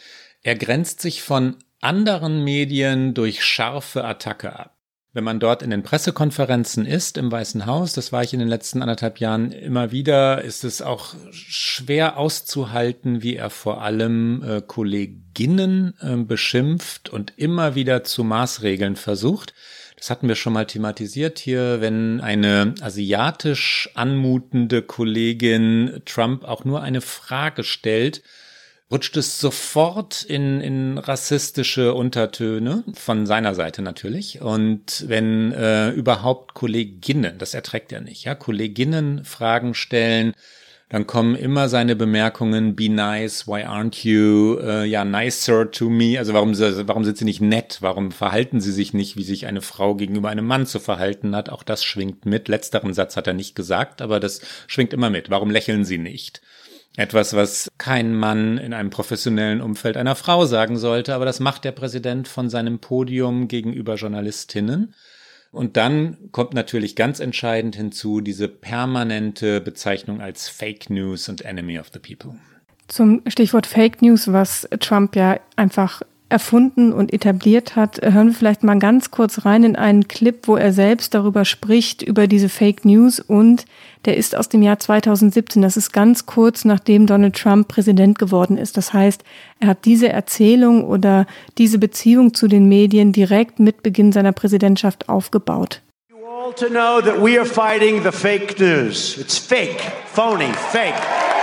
er grenzt sich von anderen Medien durch scharfe Attacke ab. Wenn man dort in den Pressekonferenzen ist im Weißen Haus, das war ich in den letzten anderthalb Jahren immer wieder, ist es auch schwer auszuhalten, wie er vor allem äh, Kolleginnen äh, beschimpft und immer wieder zu Maßregeln versucht. Das hatten wir schon mal thematisiert hier, wenn eine asiatisch anmutende Kollegin Trump auch nur eine Frage stellt, rutscht es sofort in, in rassistische Untertöne, von seiner Seite natürlich. Und wenn äh, überhaupt Kolleginnen, das erträgt er nicht, ja, Kolleginnen Fragen stellen, dann kommen immer seine Bemerkungen, be nice, why aren't you, äh, ja, nicer to me, also warum, warum sind sie nicht nett, warum verhalten sie sich nicht, wie sich eine Frau gegenüber einem Mann zu verhalten hat, auch das schwingt mit. Letzteren Satz hat er nicht gesagt, aber das schwingt immer mit. Warum lächeln sie nicht? Etwas, was kein Mann in einem professionellen Umfeld einer Frau sagen sollte, aber das macht der Präsident von seinem Podium gegenüber Journalistinnen. Und dann kommt natürlich ganz entscheidend hinzu diese permanente Bezeichnung als Fake News und Enemy of the People. Zum Stichwort Fake News, was Trump ja einfach erfunden und etabliert hat, hören wir vielleicht mal ganz kurz rein in einen Clip, wo er selbst darüber spricht, über diese Fake News und der ist aus dem Jahr 2017. Das ist ganz kurz nachdem Donald Trump Präsident geworden ist. Das heißt, er hat diese Erzählung oder diese Beziehung zu den Medien direkt mit Beginn seiner Präsidentschaft aufgebaut. You all to know that we are fighting the fake news. It's fake, phony, fake.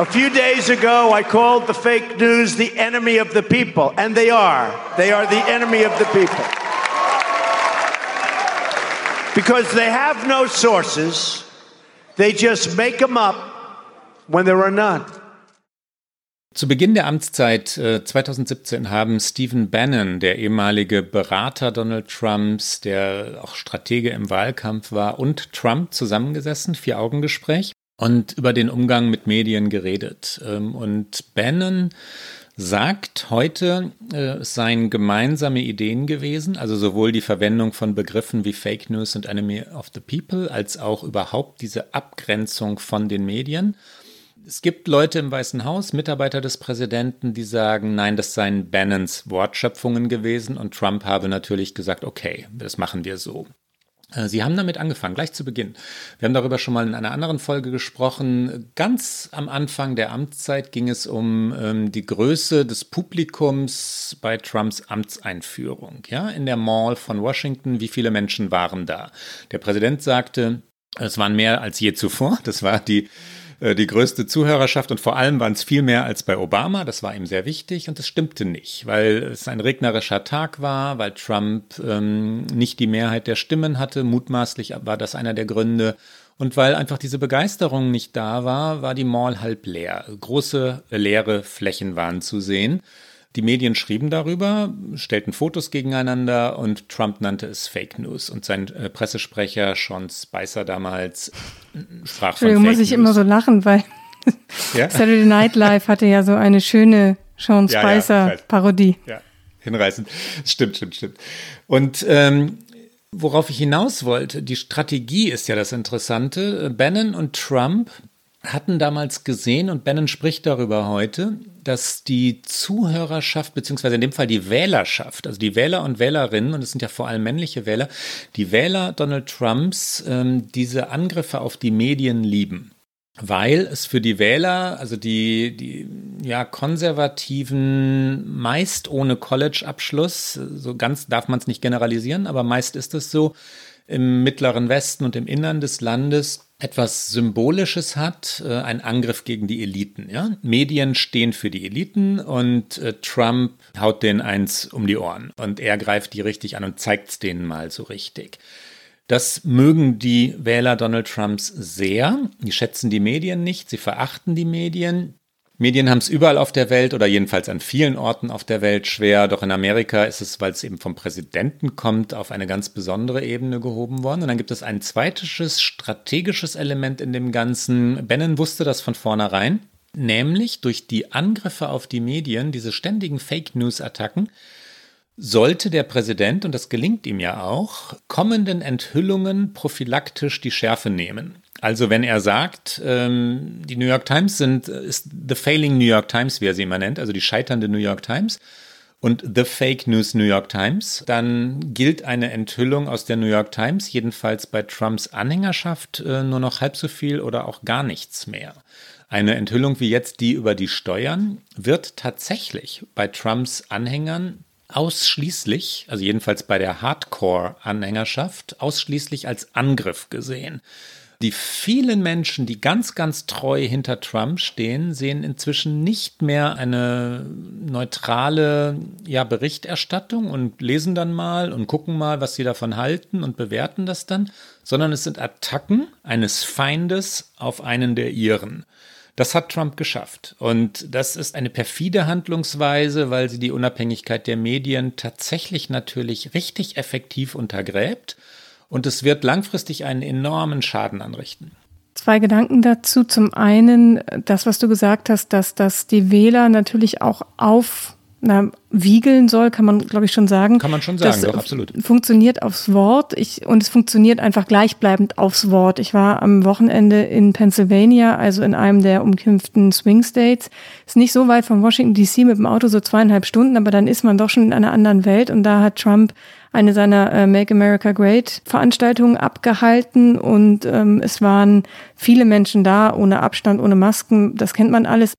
A few days ago, I called the fake news the enemy of the people, and they are. They are the enemy of the people. Because they have no sources, they just make them up when there are none. Zu Beginn der Amtszeit äh, 2017 haben Stephen Bannon, der ehemalige Berater Donald Trumps, der auch Stratege im Wahlkampf war, und Trump zusammengesessen, Vier-Augen-Gespräch und über den Umgang mit Medien geredet. Ähm, und Bannon sagt heute, äh, es seien gemeinsame Ideen gewesen, also sowohl die Verwendung von Begriffen wie Fake News und Enemy of the People, als auch überhaupt diese Abgrenzung von den Medien. Es gibt Leute im Weißen Haus, Mitarbeiter des Präsidenten, die sagen, nein, das seien Bannons Wortschöpfungen gewesen und Trump habe natürlich gesagt, okay, das machen wir so. Äh, Sie haben damit angefangen, gleich zu Beginn. Wir haben darüber schon mal in einer anderen Folge gesprochen. Ganz am Anfang der Amtszeit ging es um ähm, die Größe des Publikums bei Trumps Amtseinführung. Ja, in der Mall von Washington, wie viele Menschen waren da? Der Präsident sagte, es waren mehr als je zuvor. Das war die die größte Zuhörerschaft und vor allem waren es viel mehr als bei Obama. Das war ihm sehr wichtig und das stimmte nicht, weil es ein regnerischer Tag war, weil Trump ähm, nicht die Mehrheit der Stimmen hatte. Mutmaßlich war das einer der Gründe. Und weil einfach diese Begeisterung nicht da war, war die Mall halb leer. Große leere Flächen waren zu sehen. Die Medien schrieben darüber, stellten Fotos gegeneinander und Trump nannte es Fake News. Und sein äh, Pressesprecher Sean Spicer damals äh, sprach von Fake muss ich immer so lachen, weil ja? Saturday Night Live hatte ja so eine schöne Sean Spicer-Parodie. Ja, ja, hinreißend. Stimmt, stimmt, stimmt. Und ähm, worauf ich hinaus wollte, die Strategie ist ja das Interessante. Bannon und Trump hatten damals gesehen, und Bannon spricht darüber heute, dass die Zuhörerschaft, beziehungsweise in dem Fall die Wählerschaft, also die Wähler und Wählerinnen, und es sind ja vor allem männliche Wähler, die Wähler Donald Trumps ähm, diese Angriffe auf die Medien lieben. Weil es für die Wähler, also die, die ja, konservativen, meist ohne College-Abschluss, so ganz darf man es nicht generalisieren, aber meist ist es so, im mittleren Westen und im Innern des Landes etwas Symbolisches hat, äh, ein Angriff gegen die Eliten. Ja? Medien stehen für die Eliten und äh, Trump haut denen eins um die Ohren und er greift die richtig an und zeigt es denen mal so richtig. Das mögen die Wähler Donald Trumps sehr. Die schätzen die Medien nicht, sie verachten die Medien. Medien haben es überall auf der Welt oder jedenfalls an vielen Orten auf der Welt schwer. Doch in Amerika ist es, weil es eben vom Präsidenten kommt, auf eine ganz besondere Ebene gehoben worden. Und dann gibt es ein zweites strategisches Element in dem Ganzen. Bannon wusste das von vornherein, nämlich durch die Angriffe auf die Medien, diese ständigen Fake News-Attacken, sollte der Präsident, und das gelingt ihm ja auch, kommenden Enthüllungen prophylaktisch die Schärfe nehmen. Also wenn er sagt, ähm, die New York Times sind, ist the failing New York Times, wie er sie immer nennt, also die scheiternde New York Times und the Fake News New York Times, dann gilt eine Enthüllung aus der New York Times jedenfalls bei Trumps Anhängerschaft äh, nur noch halb so viel oder auch gar nichts mehr. Eine Enthüllung wie jetzt die über die Steuern wird tatsächlich bei Trumps Anhängern ausschließlich, also jedenfalls bei der Hardcore-Anhängerschaft, ausschließlich als Angriff gesehen. Die vielen Menschen, die ganz, ganz treu hinter Trump stehen, sehen inzwischen nicht mehr eine neutrale ja, Berichterstattung und lesen dann mal und gucken mal, was sie davon halten und bewerten das dann, sondern es sind Attacken eines Feindes auf einen der ihren. Das hat Trump geschafft. Und das ist eine perfide Handlungsweise, weil sie die Unabhängigkeit der Medien tatsächlich natürlich richtig effektiv untergräbt. Und es wird langfristig einen enormen Schaden anrichten. Zwei Gedanken dazu. Zum einen, das, was du gesagt hast, dass das die Wähler natürlich auch auf na, wiegeln soll, kann man, glaube ich, schon sagen. Kann man schon sagen, das doch, absolut. Funktioniert aufs Wort ich, und es funktioniert einfach gleichbleibend aufs Wort. Ich war am Wochenende in Pennsylvania, also in einem der umkämpften Swing States. Ist nicht so weit von Washington DC mit dem Auto, so zweieinhalb Stunden, aber dann ist man doch schon in einer anderen Welt und da hat Trump eine seiner äh, Make America Great Veranstaltungen abgehalten und ähm, es waren viele Menschen da, ohne Abstand, ohne Masken, das kennt man alles.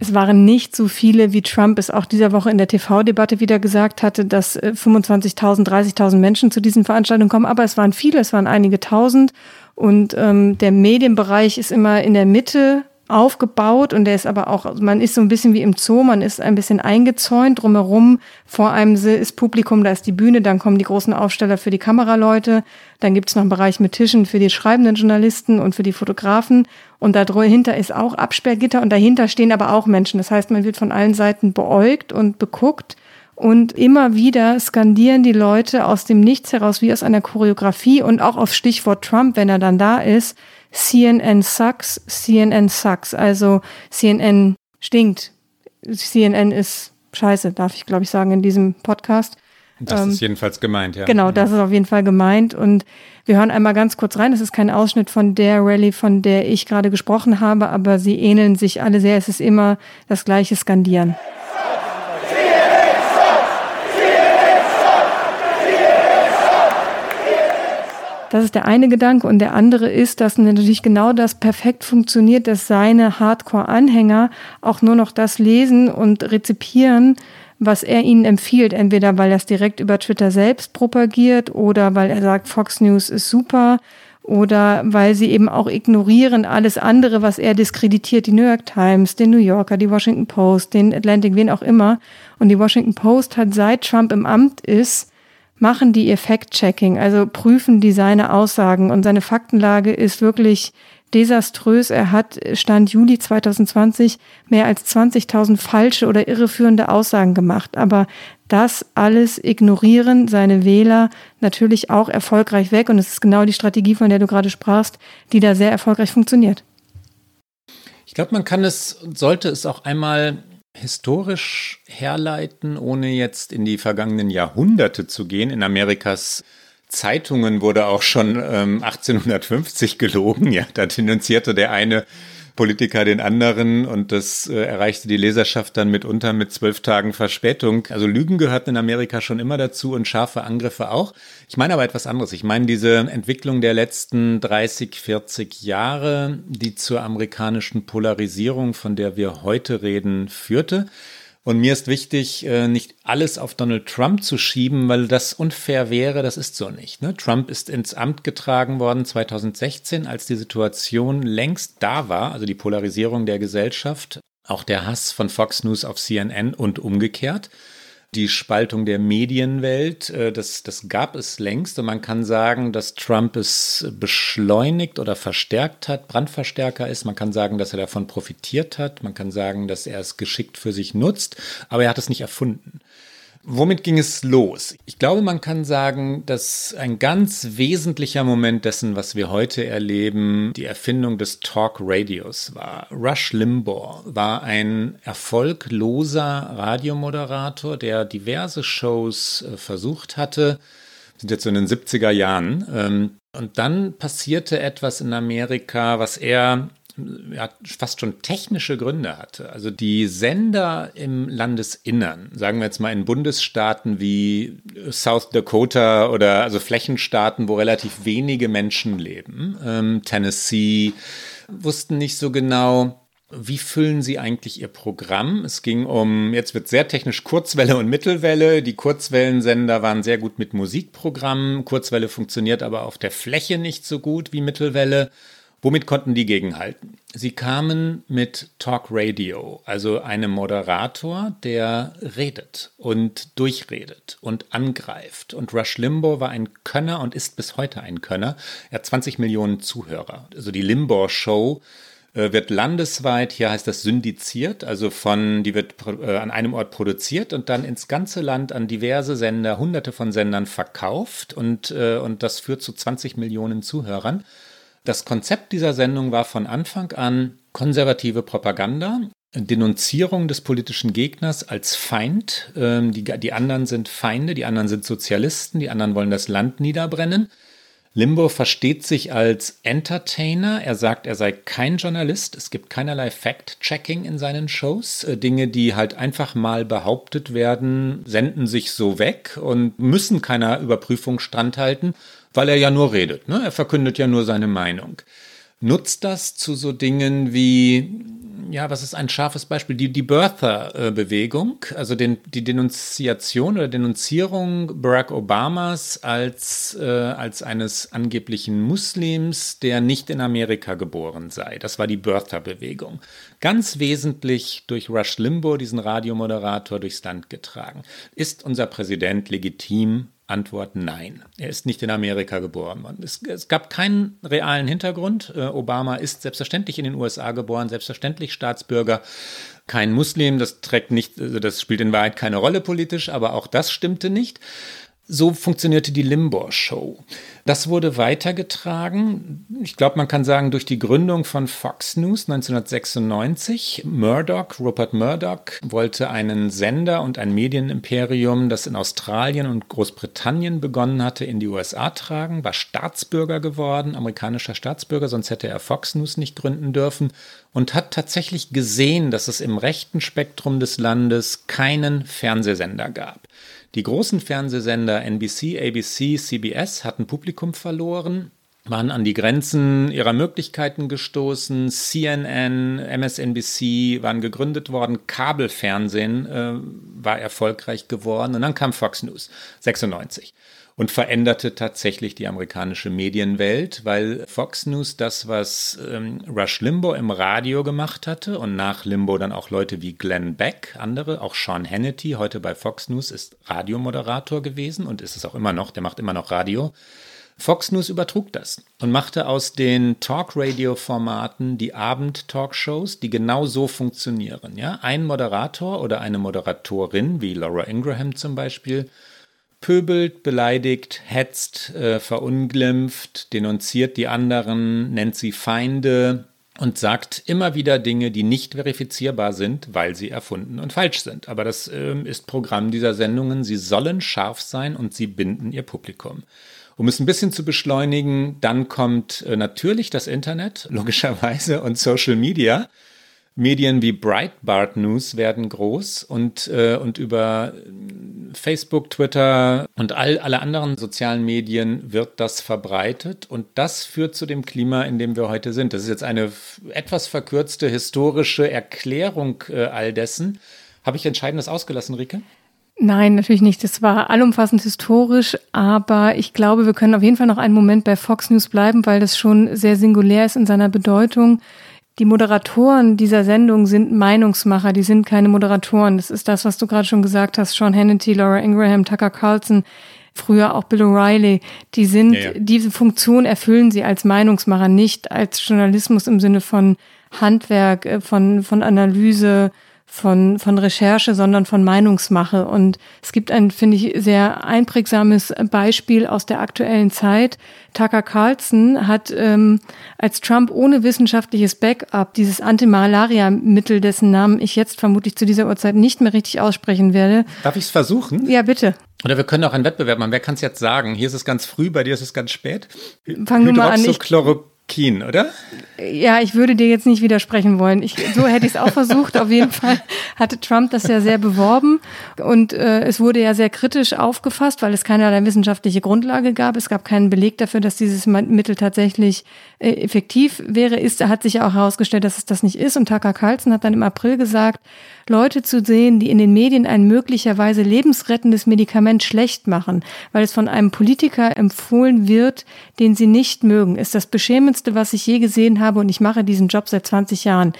Es waren nicht so viele, wie Trump es auch dieser Woche in der TV-Debatte wieder gesagt hatte, dass 25.000, äh, 30.000 Menschen zu diesen Veranstaltungen kommen. Aber es waren viele, es waren einige tausend. Und ähm, der Medienbereich ist immer in der Mitte aufgebaut und der ist aber auch, man ist so ein bisschen wie im Zoo, man ist ein bisschen eingezäunt drumherum. Vor einem ist Publikum, da ist die Bühne, dann kommen die großen Aufsteller für die Kameraleute, dann gibt es noch einen Bereich mit Tischen für die schreibenden Journalisten und für die Fotografen und dahinter ist auch Absperrgitter und dahinter stehen aber auch Menschen. Das heißt, man wird von allen Seiten beäugt und beguckt. Und immer wieder skandieren die Leute aus dem Nichts heraus, wie aus einer Choreografie und auch auf Stichwort Trump, wenn er dann da ist, CNN sucks, CNN sucks. Also CNN stinkt. CNN ist scheiße, darf ich glaube ich sagen in diesem Podcast. Das ähm, ist jedenfalls gemeint, ja. Genau, das ist auf jeden Fall gemeint. Und wir hören einmal ganz kurz rein. Das ist kein Ausschnitt von der Rallye, von der ich gerade gesprochen habe, aber sie ähneln sich alle sehr. Es ist immer das gleiche Skandieren. Das ist der eine Gedanke. Und der andere ist, dass natürlich genau das perfekt funktioniert, dass seine Hardcore-Anhänger auch nur noch das lesen und rezipieren, was er ihnen empfiehlt. Entweder weil er es direkt über Twitter selbst propagiert oder weil er sagt, Fox News ist super oder weil sie eben auch ignorieren alles andere, was er diskreditiert, die New York Times, den New Yorker, die Washington Post, den Atlantic, wen auch immer. Und die Washington Post hat seit Trump im Amt ist, machen die ihr Fact-Checking, also prüfen die seine Aussagen und seine Faktenlage ist wirklich desaströs. Er hat Stand Juli 2020 mehr als 20.000 falsche oder irreführende Aussagen gemacht. Aber das alles ignorieren seine Wähler natürlich auch erfolgreich weg. Und es ist genau die Strategie, von der du gerade sprachst, die da sehr erfolgreich funktioniert. Ich glaube, man kann es, sollte es auch einmal historisch herleiten, ohne jetzt in die vergangenen Jahrhunderte zu gehen. In Amerikas Zeitungen wurde auch schon ähm, 1850 gelogen. Ja, da denunzierte der eine Politiker den anderen und das äh, erreichte die Leserschaft dann mitunter mit zwölf Tagen Verspätung. Also Lügen gehörten in Amerika schon immer dazu und scharfe Angriffe auch. Ich meine aber etwas anderes. Ich meine diese Entwicklung der letzten 30, 40 Jahre, die zur amerikanischen Polarisierung, von der wir heute reden, führte. Und mir ist wichtig, äh, nicht alles auf Donald Trump zu schieben, weil das unfair wäre. Das ist so nicht. Ne? Trump ist ins Amt getragen worden 2016, als die Situation längst da war, also die Polarisierung der Gesellschaft, auch der Hass von Fox News auf CNN und umgekehrt die Spaltung der Medienwelt, äh, das, das gab es längst und man kann sagen, dass Trump es beschleunigt oder verstärkt hat, Brandverstärker ist. Man kann sagen, dass er davon profitiert hat. Man kann sagen, dass er es geschickt für sich nutzt, aber er hat es nicht erfunden. Womit ging es los? Ich glaube, man kann sagen, dass ein ganz wesentlicher Moment dessen, was wir heute erleben, die Erfindung des Talk Radios war. Rush Limbaugh war ein erfolgloser Radiomoderator, der diverse Shows äh, versucht hatte, sind jetzt so in den 70er Jahren. Ähm, und dann passierte etwas in Amerika, was eher ja, fast schon technische Gründe hatte. Also die Sender im Landesinnern, sagen wir jetzt mal in Bundesstaaten wie South Dakota oder also Flächenstaaten, wo relativ wenige Menschen leben, ähm, Tennessee, wussten nicht so genau, wie füllen Sie eigentlich Ihr Programm? Es ging um, jetzt wird sehr technisch Kurzwelle und Mittelwelle. Die Kurzwellensender waren sehr gut mit Musikprogrammen. Kurzwelle funktioniert aber auf der Fläche nicht so gut wie Mittelwelle. Womit konnten die gegenhalten? Sie kamen mit Talk Radio, also einem Moderator, der redet und durchredet und angreift. Und Rush Limbaugh war ein Könner und ist bis heute ein Könner. Er hat 20 Millionen Zuhörer. Also die Limbaugh Show äh, wird landesweit, hier heißt das syndiziert, also von, die wird äh, an einem Ort produziert und dann ins ganze Land an diverse Sender, hunderte von Sendern verkauft und, äh, und das führt zu 20 Millionen Zuhörern. Das Konzept dieser Sendung war von Anfang an konservative Propaganda, Denunzierung des politischen Gegners als Feind. Ähm, die, die anderen sind Feinde, die anderen sind Sozialisten, die anderen wollen das Land niederbrennen. Limbo versteht sich als Entertainer. Er sagt, er sei kein Journalist. Es gibt keinerlei Fact-Checking in seinen Shows. Äh, Dinge, die halt einfach mal behauptet werden, senden sich so weg und müssen keiner Überprüfung standhalten weil er ja nur redet. Ne? Er verkündet ja nur seine Meinung. Nutzt das zu so Dingen wie, ja, was ist ein scharfes Beispiel? Die, die Birther-Bewegung, also den, die Denunziation oder Denunzierung Barack Obamas als, äh, als eines angeblichen Muslims, der nicht in Amerika geboren sei. Das war die Birther-Bewegung. Ganz wesentlich durch Rush Limbaugh, diesen Radiomoderator, durchs Land getragen. Ist unser Präsident legitim Antwort nein. Er ist nicht in Amerika geboren worden. Es, es, gab keinen realen Hintergrund. Äh, Obama ist selbstverständlich in den USA geboren, selbstverständlich Staatsbürger, kein Muslim. Das trägt nicht, also das spielt in Wahrheit keine Rolle politisch, aber auch das stimmte nicht. So funktionierte die Limbaugh-Show. Das wurde weitergetragen, ich glaube, man kann sagen, durch die Gründung von Fox News 1996. Murdoch, Rupert Murdoch, wollte einen Sender und ein Medienimperium, das in Australien und Großbritannien begonnen hatte, in die USA tragen, war Staatsbürger geworden, amerikanischer Staatsbürger, sonst hätte er Fox News nicht gründen dürfen und hat tatsächlich gesehen, dass es im rechten Spektrum des Landes keinen Fernsehsender gab. Die großen Fernsehsender NBC, ABC, CBS hatten Publikum verloren, waren an die Grenzen ihrer Möglichkeiten gestoßen. CNN, MSNBC waren gegründet worden. Kabelfernsehen äh, war erfolgreich geworden. Und dann kam Fox News 96 und veränderte tatsächlich die amerikanische Medienwelt, weil Fox News das, was ähm, Rush Limbaugh im Radio gemacht hatte und nach Limbaugh dann auch Leute wie Glenn Beck, andere, auch Sean Hannity, heute bei Fox News, ist Radiomoderator gewesen und ist es auch immer noch, der macht immer noch Radio. Fox News übertrug das und machte aus den Talk-Radio-Formaten die Abend-Talkshows, die genau so funktionieren. Ja? Ein Moderator oder eine Moderatorin, wie Laura Ingraham zum Beispiel, pöbelt, beleidigt, hetzt, äh, verunglimpft, denunziert die anderen, nennt sie Feinde und sagt immer wieder Dinge, die nicht verifizierbar sind, weil sie erfunden und falsch sind. Aber das äh, ist Programm dieser Sendungen. Sie sollen scharf sein und sie binden ihr Publikum. Um es ein bisschen zu beschleunigen, dann kommt äh, natürlich das Internet, logischerweise, und Social Media. Medien wie Breitbart News werden groß und, äh, und über Facebook, Twitter und all, alle anderen sozialen Medien wird das verbreitet und das führt zu dem Klima, in dem wir heute sind. Das ist jetzt eine etwas verkürzte historische Erklärung äh, all dessen. Habe ich Entscheidendes ausgelassen, Rike? Nein, natürlich nicht. Das war allumfassend historisch, aber ich glaube, wir können auf jeden Fall noch einen Moment bei Fox News bleiben, weil das schon sehr singulär ist in seiner Bedeutung. Die Moderatoren dieser Sendung sind Meinungsmacher, die sind keine Moderatoren. Das ist das, was du gerade schon gesagt hast. Sean Hannity, Laura Ingraham, Tucker Carlson, früher auch Bill O'Reilly. Die sind, ja, ja. diese Funktion erfüllen sie als Meinungsmacher, nicht als Journalismus im Sinne von Handwerk, äh, von, von Analyse, von, von Recherche, sondern von Meinungsmache. Und es gibt ein, finde ich, sehr einprägsames Beispiel aus der aktuellen Zeit. Tucker Carlson hat, ähm, als Trump ohne wissenschaftliches Backup dieses Antimalaria-Mittel, dessen Namen ich jetzt vermutlich zu dieser Uhrzeit nicht mehr richtig aussprechen werde. Darf ich es versuchen? Ja, bitte. Oder wir können auch einen Wettbewerb machen. Wer kann es jetzt sagen? Hier ist es ganz früh, bei dir ist es ganz spät. Fangen wir mal an. Ich, Keen, oder? Ja, ich würde dir jetzt nicht widersprechen wollen. Ich, so hätte ich es auch versucht. Auf jeden Fall hatte Trump das ja sehr beworben und äh, es wurde ja sehr kritisch aufgefasst, weil es keinerlei wissenschaftliche Grundlage gab. Es gab keinen Beleg dafür, dass dieses Mittel tatsächlich äh, effektiv wäre. Ist, hat sich ja auch herausgestellt, dass es das nicht ist. Und Tucker Carlson hat dann im April gesagt, Leute zu sehen, die in den Medien ein möglicherweise lebensrettendes Medikament schlecht machen, weil es von einem Politiker empfohlen wird, den sie nicht mögen, ist das beschämendste, was ich je gesehen habe und ich mache diesen Job seit 20 Jahren.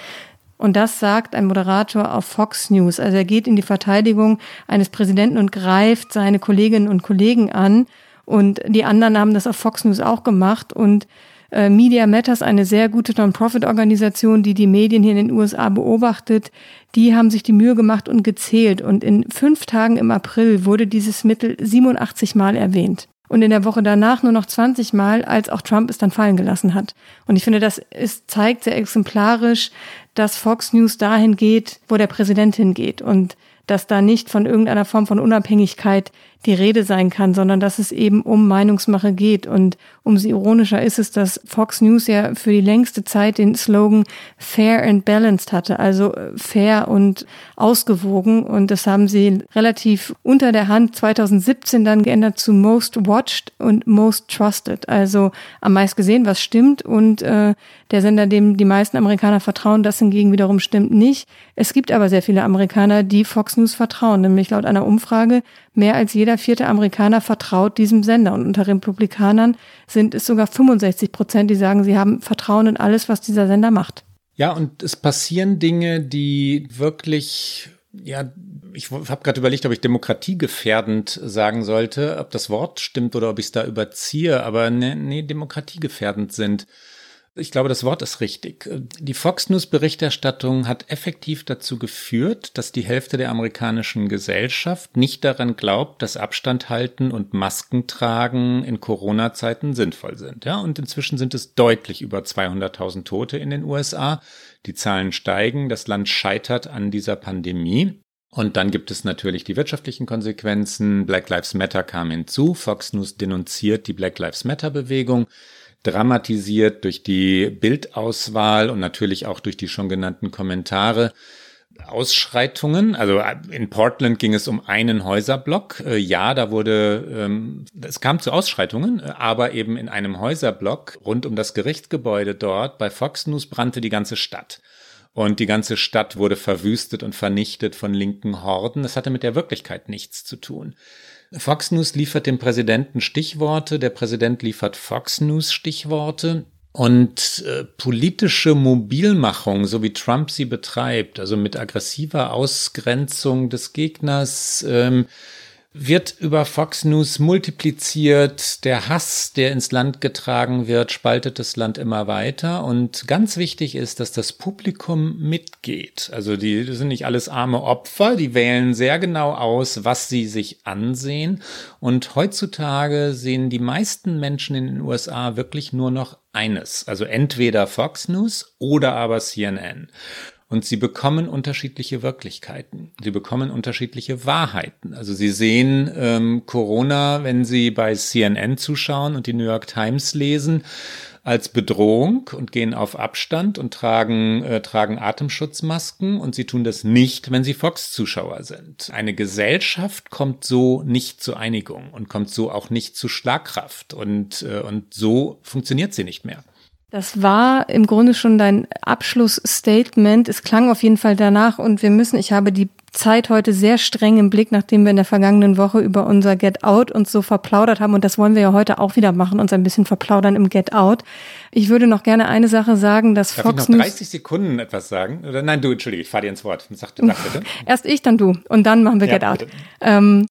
Und das sagt ein Moderator auf Fox News. Also er geht in die Verteidigung eines Präsidenten und greift seine Kolleginnen und Kollegen an. Und die anderen haben das auf Fox News auch gemacht. Und äh, Media Matters, eine sehr gute Non-Profit-Organisation, die die Medien hier in den USA beobachtet, die haben sich die Mühe gemacht und gezählt. Und in fünf Tagen im April wurde dieses Mittel 87 Mal erwähnt. Und in der Woche danach nur noch 20 Mal, als auch Trump es dann fallen gelassen hat. Und ich finde, das ist, zeigt sehr exemplarisch, dass Fox News dahin geht, wo der Präsident hingeht. Und dass da nicht von irgendeiner Form von Unabhängigkeit die Rede sein kann, sondern dass es eben um Meinungsmache geht. Und umso ironischer ist es, dass Fox News ja für die längste Zeit den Slogan Fair and Balanced hatte, also äh, fair und ausgewogen. Und das haben sie relativ unter der Hand 2017 dann geändert zu Most Watched und Most Trusted, also am meist gesehen, was stimmt. Und äh, der Sender, dem die meisten Amerikaner vertrauen, das hingegen wiederum stimmt nicht. Es gibt aber sehr viele Amerikaner, die Fox News vertrauen, nämlich laut einer Umfrage Mehr als jeder vierte Amerikaner vertraut diesem Sender. Und unter Republikanern sind es sogar 65 Prozent, die sagen, sie haben Vertrauen in alles, was dieser Sender macht. Ja, und es passieren Dinge, die wirklich, ja, ich habe gerade überlegt, ob ich demokratiegefährdend sagen sollte, ob das Wort stimmt oder ob ich es da überziehe, aber nee, nee, demokratiegefährdend sind. Ich glaube, das Wort ist richtig. Die Fox News Berichterstattung hat effektiv dazu geführt, dass die Hälfte der amerikanischen Gesellschaft nicht daran glaubt, dass Abstand halten und Masken tragen in Corona-Zeiten sinnvoll sind. Ja, und inzwischen sind es deutlich über 200.000 Tote in den USA. Die Zahlen steigen. Das Land scheitert an dieser Pandemie. Und dann gibt es natürlich die wirtschaftlichen Konsequenzen. Black Lives Matter kam hinzu. Fox News denunziert die Black Lives Matter Bewegung dramatisiert durch die Bildauswahl und natürlich auch durch die schon genannten Kommentare. Ausschreitungen. Also in Portland ging es um einen Häuserblock. Äh, ja, da wurde, ähm, es kam zu Ausschreitungen, äh, aber eben in einem Häuserblock rund um das Gerichtsgebäude dort bei Fox News brannte die ganze Stadt. Und die ganze Stadt wurde verwüstet und vernichtet von linken Horden. Das hatte mit der Wirklichkeit nichts zu tun. Fox News liefert dem Präsidenten Stichworte, der Präsident liefert Fox News Stichworte. Und äh, politische Mobilmachung, so wie Trump sie betreibt, also mit aggressiver Ausgrenzung des Gegners, ähm, wird über Fox News multipliziert. Der Hass, der ins Land getragen wird, spaltet das Land immer weiter. Und ganz wichtig ist, dass das Publikum mitgeht. Also die sind nicht alles arme Opfer, die wählen sehr genau aus, was sie sich ansehen. Und heutzutage sehen die meisten Menschen in den USA wirklich nur noch eines. Also entweder Fox News oder aber CNN. Und sie bekommen unterschiedliche Wirklichkeiten. Sie bekommen unterschiedliche Wahrheiten. Also sie sehen ähm, Corona, wenn sie bei CNN zuschauen und die New York Times lesen, als Bedrohung und gehen auf Abstand und tragen, äh, tragen Atemschutzmasken und sie tun das nicht, wenn sie Fox-Zuschauer sind. Eine Gesellschaft kommt so nicht zur Einigung und kommt so auch nicht zu Schlagkraft und, äh, und so funktioniert sie nicht mehr. Das war im Grunde schon dein Abschlussstatement. Es klang auf jeden Fall danach und wir müssen, ich habe die Zeit heute sehr streng im Blick, nachdem wir in der vergangenen Woche über unser Get Out uns so verplaudert haben und das wollen wir ja heute auch wieder machen, uns ein bisschen verplaudern im Get Out. Ich würde noch gerne eine Sache sagen, dass Darf Fox ich noch 30 Sekunden etwas sagen? Oder nein, du, entschuldige, ich fahre dir ins Wort. Sag, sag bitte. Erst ich, dann du und dann machen wir ja, Get Out. Ähm,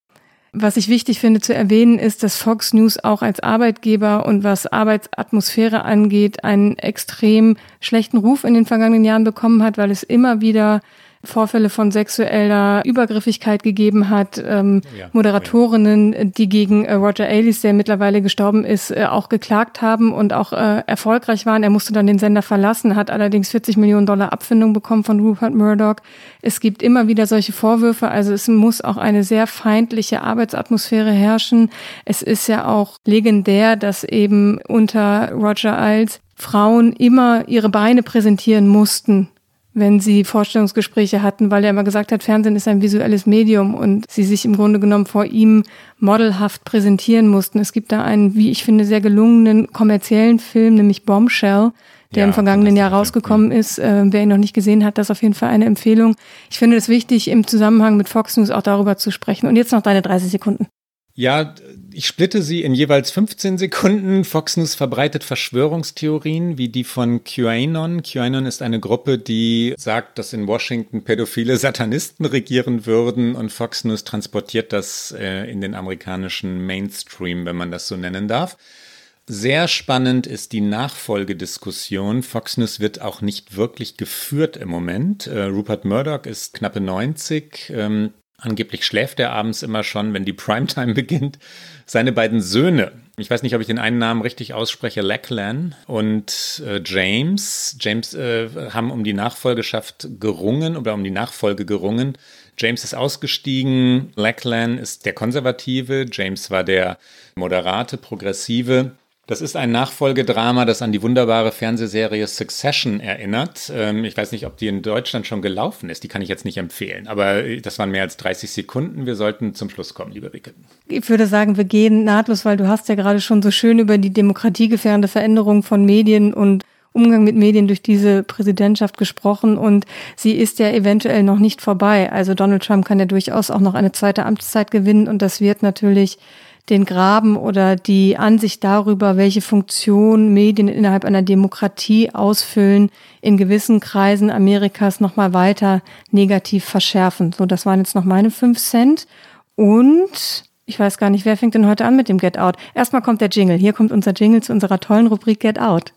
was ich wichtig finde zu erwähnen, ist, dass Fox News auch als Arbeitgeber und was Arbeitsatmosphäre angeht, einen extrem schlechten Ruf in den vergangenen Jahren bekommen hat, weil es immer wieder Vorfälle von sexueller Übergriffigkeit gegeben hat, ähm, ja, Moderatorinnen, ja. die gegen äh, Roger Ailes, der mittlerweile gestorben ist, äh, auch geklagt haben und auch äh, erfolgreich waren. Er musste dann den Sender verlassen, hat allerdings 40 Millionen Dollar Abfindung bekommen von Rupert Murdoch. Es gibt immer wieder solche Vorwürfe, also es muss auch eine sehr feindliche Arbeitsatmosphäre herrschen. Es ist ja auch legendär, dass eben unter Roger Ailes Frauen immer ihre Beine präsentieren mussten wenn sie Vorstellungsgespräche hatten, weil er immer gesagt hat, Fernsehen ist ein visuelles Medium und sie sich im Grunde genommen vor ihm modelhaft präsentieren mussten. Es gibt da einen, wie ich finde, sehr gelungenen kommerziellen Film, nämlich Bombshell, der ja, im vergangenen Jahr rausgekommen ist. Äh, wer ihn noch nicht gesehen hat, das ist auf jeden Fall eine Empfehlung. Ich finde es wichtig, im Zusammenhang mit Fox News auch darüber zu sprechen. Und jetzt noch deine 30 Sekunden. Ja, ich splitte sie in jeweils 15 Sekunden. Fox News verbreitet Verschwörungstheorien wie die von QAnon. QAnon ist eine Gruppe, die sagt, dass in Washington pädophile Satanisten regieren würden und Fox News transportiert das äh, in den amerikanischen Mainstream, wenn man das so nennen darf. Sehr spannend ist die Nachfolgediskussion. Fox News wird auch nicht wirklich geführt im Moment. Äh, Rupert Murdoch ist knappe 90. Angeblich schläft er abends immer schon, wenn die Primetime beginnt. Seine beiden Söhne, ich weiß nicht, ob ich den einen Namen richtig ausspreche, Lachlan und äh, James. James äh, haben um die Nachfolgeschaft gerungen oder um die Nachfolge gerungen. James ist ausgestiegen, Lachlan ist der Konservative, James war der moderate, progressive. Das ist ein Nachfolgedrama, das an die wunderbare Fernsehserie Succession erinnert. Ähm, ich weiß nicht, ob die in Deutschland schon gelaufen ist. Die kann ich jetzt nicht empfehlen. Aber äh, das waren mehr als 30 Sekunden. Wir sollten zum Schluss kommen, liebe Ricke. Ich würde sagen, wir gehen nahtlos, weil du hast ja gerade schon so schön über die demokratiegefährdende Veränderung von Medien und Umgang mit Medien durch diese Präsidentschaft gesprochen und sie ist ja eventuell noch nicht vorbei. Also Donald Trump kann ja durchaus auch noch eine zweite Amtszeit gewinnen und das wird natürlich den Graben oder die Ansicht darüber, welche Funktion Medien innerhalb einer Demokratie ausfüllen, in gewissen Kreisen Amerikas nochmal weiter negativ verschärfen. So, das waren jetzt noch meine fünf Cent. Und ich weiß gar nicht, wer fängt denn heute an mit dem Get Out? Erstmal kommt der Jingle. Hier kommt unser Jingle zu unserer tollen Rubrik Get Out.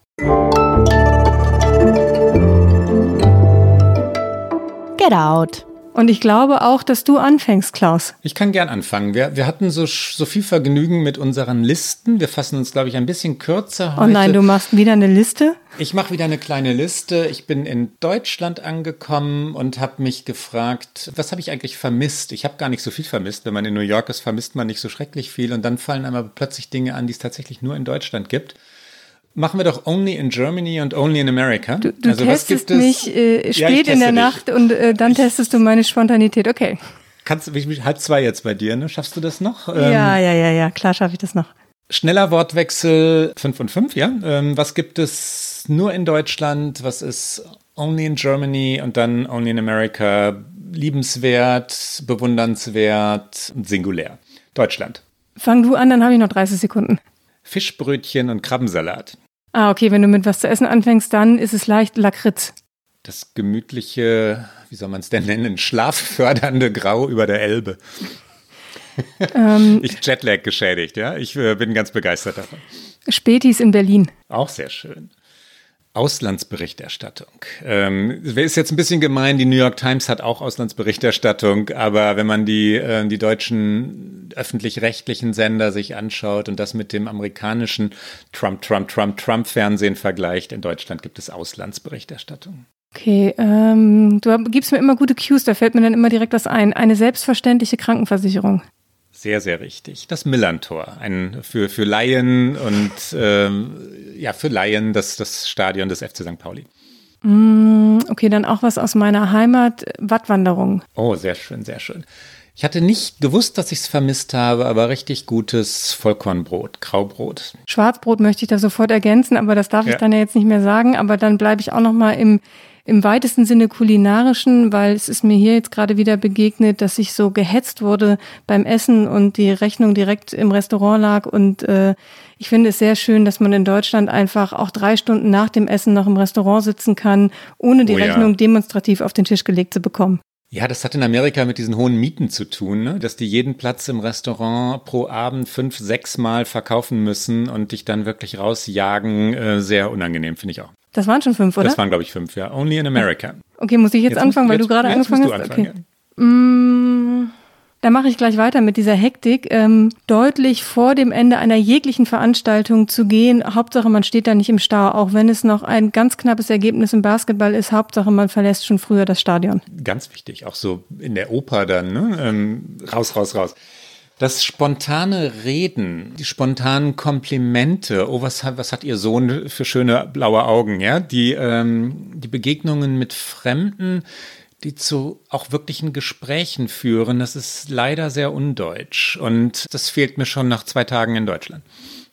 Get Out. Und ich glaube auch, dass du anfängst, Klaus. Ich kann gern anfangen. Wir, wir hatten so, so viel Vergnügen mit unseren Listen. Wir fassen uns, glaube ich, ein bisschen kürzer heute. Oh nein, du machst wieder eine Liste? Ich mache wieder eine kleine Liste. Ich bin in Deutschland angekommen und habe mich gefragt, was habe ich eigentlich vermisst? Ich habe gar nicht so viel vermisst. Wenn man in New York ist, vermisst man nicht so schrecklich viel. Und dann fallen einmal plötzlich Dinge an, die es tatsächlich nur in Deutschland gibt. Machen wir doch Only in Germany und Only in America. Du, du also, testest mich äh, spät ja, in der dich. Nacht und äh, dann ich, testest du meine Spontanität. Okay. Kannst du halb zwei jetzt bei dir, ne? Schaffst du das noch? Ähm, ja, ja, ja, ja, klar schaffe ich das noch. Schneller Wortwechsel 5 und 5, ja. Ähm, was gibt es nur in Deutschland? Was ist Only in Germany und dann Only in America? Liebenswert, bewundernswert und singulär. Deutschland. Fang du an, dann habe ich noch 30 Sekunden. Fischbrötchen und Krabbensalat. Ah, okay, wenn du mit was zu essen anfängst, dann ist es leicht Lakritz. Das gemütliche, wie soll man es denn nennen, schlaffördernde Grau über der Elbe. Ähm, ich Jetlag geschädigt, ja. Ich äh, bin ganz begeistert davon. Spätis in Berlin. Auch sehr schön. Auslandsberichterstattung. Ähm, ist jetzt ein bisschen gemein, die New York Times hat auch Auslandsberichterstattung, aber wenn man die, äh, die deutschen öffentlich-rechtlichen Sender sich anschaut und das mit dem amerikanischen Trump, Trump, Trump, Trump-Fernsehen vergleicht, in Deutschland gibt es Auslandsberichterstattung. Okay, ähm, du gibst mir immer gute Cues, da fällt mir dann immer direkt was ein. Eine selbstverständliche Krankenversicherung. Sehr, sehr richtig. Das Millantor. Ein für, für Laien und ähm, ja, für Laien das, das Stadion des FC St. Pauli. Mm, okay, dann auch was aus meiner Heimat, Wattwanderung. Oh, sehr schön, sehr schön. Ich hatte nicht gewusst, dass ich es vermisst habe, aber richtig gutes Vollkornbrot, Graubrot. Schwarzbrot möchte ich da sofort ergänzen, aber das darf ja. ich dann ja jetzt nicht mehr sagen. Aber dann bleibe ich auch noch mal im im weitesten Sinne kulinarischen, weil es ist mir hier jetzt gerade wieder begegnet, dass ich so gehetzt wurde beim Essen und die Rechnung direkt im Restaurant lag. Und äh, ich finde es sehr schön, dass man in Deutschland einfach auch drei Stunden nach dem Essen noch im Restaurant sitzen kann, ohne die oh, Rechnung ja. demonstrativ auf den Tisch gelegt zu bekommen. Ja, das hat in Amerika mit diesen hohen Mieten zu tun, ne? dass die jeden Platz im Restaurant pro Abend fünf, sechs Mal verkaufen müssen und dich dann wirklich rausjagen. Äh, sehr unangenehm, finde ich auch. Das waren schon fünf, oder? Das waren, glaube ich, fünf, ja. Only in America. Okay, muss ich jetzt, jetzt anfangen, weil jetzt, du gerade angefangen hast? Anfangen, okay. Ja. Mm, da mache ich gleich weiter mit dieser Hektik. Ähm, deutlich vor dem Ende einer jeglichen Veranstaltung zu gehen. Hauptsache, man steht da nicht im Stau, auch wenn es noch ein ganz knappes Ergebnis im Basketball ist. Hauptsache, man verlässt schon früher das Stadion. Ganz wichtig, auch so in der Oper dann, ne? Ähm, raus, raus, raus. Das spontane Reden, die spontanen Komplimente, oh, was hat, was hat Ihr Sohn für schöne blaue Augen, ja? Die, ähm, die Begegnungen mit Fremden, die zu auch wirklichen Gesprächen führen, das ist leider sehr undeutsch. Und das fehlt mir schon nach zwei Tagen in Deutschland.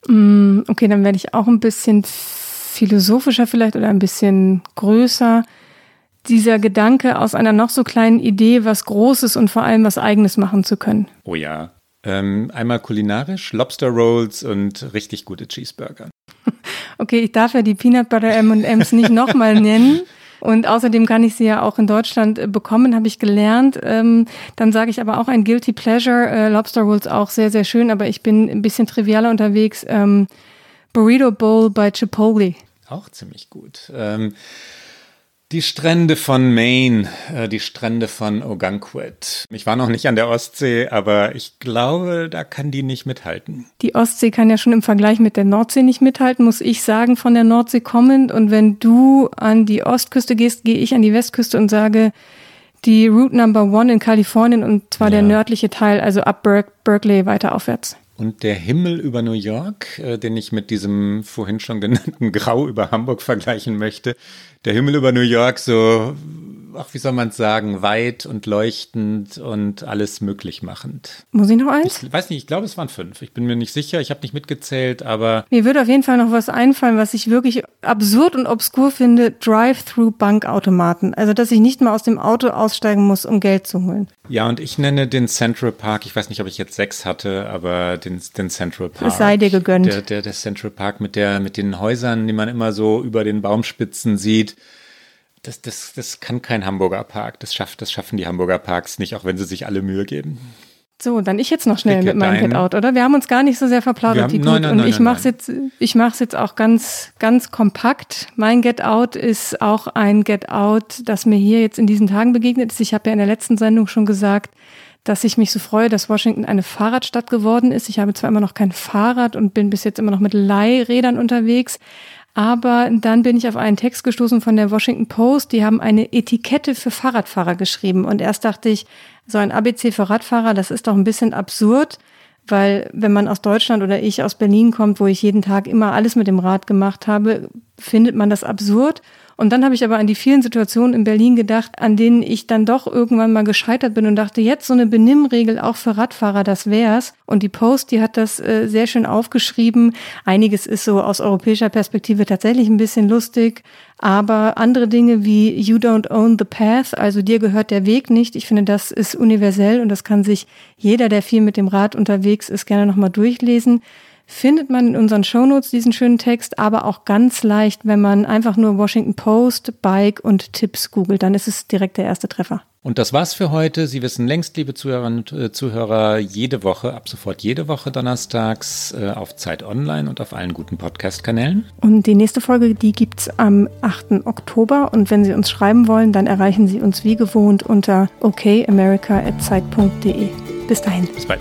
Mm, okay, dann werde ich auch ein bisschen philosophischer vielleicht oder ein bisschen größer. Dieser Gedanke aus einer noch so kleinen Idee, was Großes und vor allem was Eigenes machen zu können. Oh ja. Ähm, einmal kulinarisch, Lobster Rolls und richtig gute Cheeseburger. Okay, ich darf ja die Peanut Butter M&M's nicht nochmal nennen. Und außerdem kann ich sie ja auch in Deutschland äh, bekommen, habe ich gelernt. Ähm, dann sage ich aber auch ein Guilty Pleasure. Äh, Lobster Rolls auch sehr, sehr schön, aber ich bin ein bisschen trivialer unterwegs. Ähm, Burrito Bowl bei Chipotle. Auch ziemlich gut. Ähm, die Strände von Maine, äh, die Strände von Ogunquit. Ich war noch nicht an der Ostsee, aber ich glaube, da kann die nicht mithalten. Die Ostsee kann ja schon im Vergleich mit der Nordsee nicht mithalten, muss ich sagen, von der Nordsee kommend. Und wenn du an die Ostküste gehst, gehe ich an die Westküste und sage, die Route Number One in Kalifornien und zwar ja. der nördliche Teil, also ab Berkeley weiter aufwärts. Und der Himmel über New York, äh, den ich mit diesem vorhin schon genannten Grau über Hamburg vergleichen möchte. Der Himmel über New York so ach, wie soll man sagen, weit und leuchtend und alles möglich machend. Muss ich noch eins? Ich weiß nicht, ich glaube, es waren fünf. Ich bin mir nicht sicher, ich habe nicht mitgezählt, aber. Mir würde auf jeden Fall noch was einfallen, was ich wirklich absurd und obskur finde: Drive-Through-Bankautomaten. Also, dass ich nicht mal aus dem Auto aussteigen muss, um Geld zu holen. Ja, und ich nenne den Central Park, ich weiß nicht, ob ich jetzt sechs hatte, aber den, den Central Park. Es sei dir gegönnt. Der, der, der Central Park mit, der, mit den Häusern, die man immer so über den Baumspitzen sieht das, das, das kann kein Hamburger Park. Das, schafft, das schaffen die Hamburger Parks nicht, auch wenn sie sich alle Mühe geben. So, dann ich jetzt noch schnell mit meinem Get Out, oder? Wir haben uns gar nicht so sehr verplaudert, die nein, nein, Und ich mache es jetzt, ich jetzt auch ganz, ganz kompakt. Mein Get Out ist auch ein Get Out, das mir hier jetzt in diesen Tagen begegnet ist. Ich habe ja in der letzten Sendung schon gesagt, dass ich mich so freue, dass Washington eine Fahrradstadt geworden ist. Ich habe zwar immer noch kein Fahrrad und bin bis jetzt immer noch mit Leihrädern unterwegs, aber dann bin ich auf einen Text gestoßen von der Washington Post. Die haben eine Etikette für Fahrradfahrer geschrieben. Und erst dachte ich, so ein ABC für Radfahrer, das ist doch ein bisschen absurd. Weil wenn man aus Deutschland oder ich aus Berlin kommt, wo ich jeden Tag immer alles mit dem Rad gemacht habe, findet man das absurd. Und dann habe ich aber an die vielen Situationen in Berlin gedacht, an denen ich dann doch irgendwann mal gescheitert bin und dachte, jetzt so eine Benimmregel auch für Radfahrer, das wär's. Und die Post, die hat das äh, sehr schön aufgeschrieben. Einiges ist so aus europäischer Perspektive tatsächlich ein bisschen lustig. Aber andere Dinge wie You don't own the path, also dir gehört der Weg nicht. Ich finde, das ist universell und das kann sich jeder, der viel mit dem Rad unterwegs ist, gerne nochmal durchlesen findet man in unseren Shownotes diesen schönen Text, aber auch ganz leicht, wenn man einfach nur Washington Post, Bike und Tipps googelt, dann ist es direkt der erste Treffer. Und das war's für heute. Sie wissen längst, liebe Zuhörerinnen und äh, Zuhörer, jede Woche, ab sofort jede Woche donnerstags äh, auf Zeit Online und auf allen guten Podcast-Kanälen. Und die nächste Folge, die gibt's am 8. Oktober. Und wenn Sie uns schreiben wollen, dann erreichen Sie uns wie gewohnt unter okamerica.zeit.de. Bis dahin. Bis bald.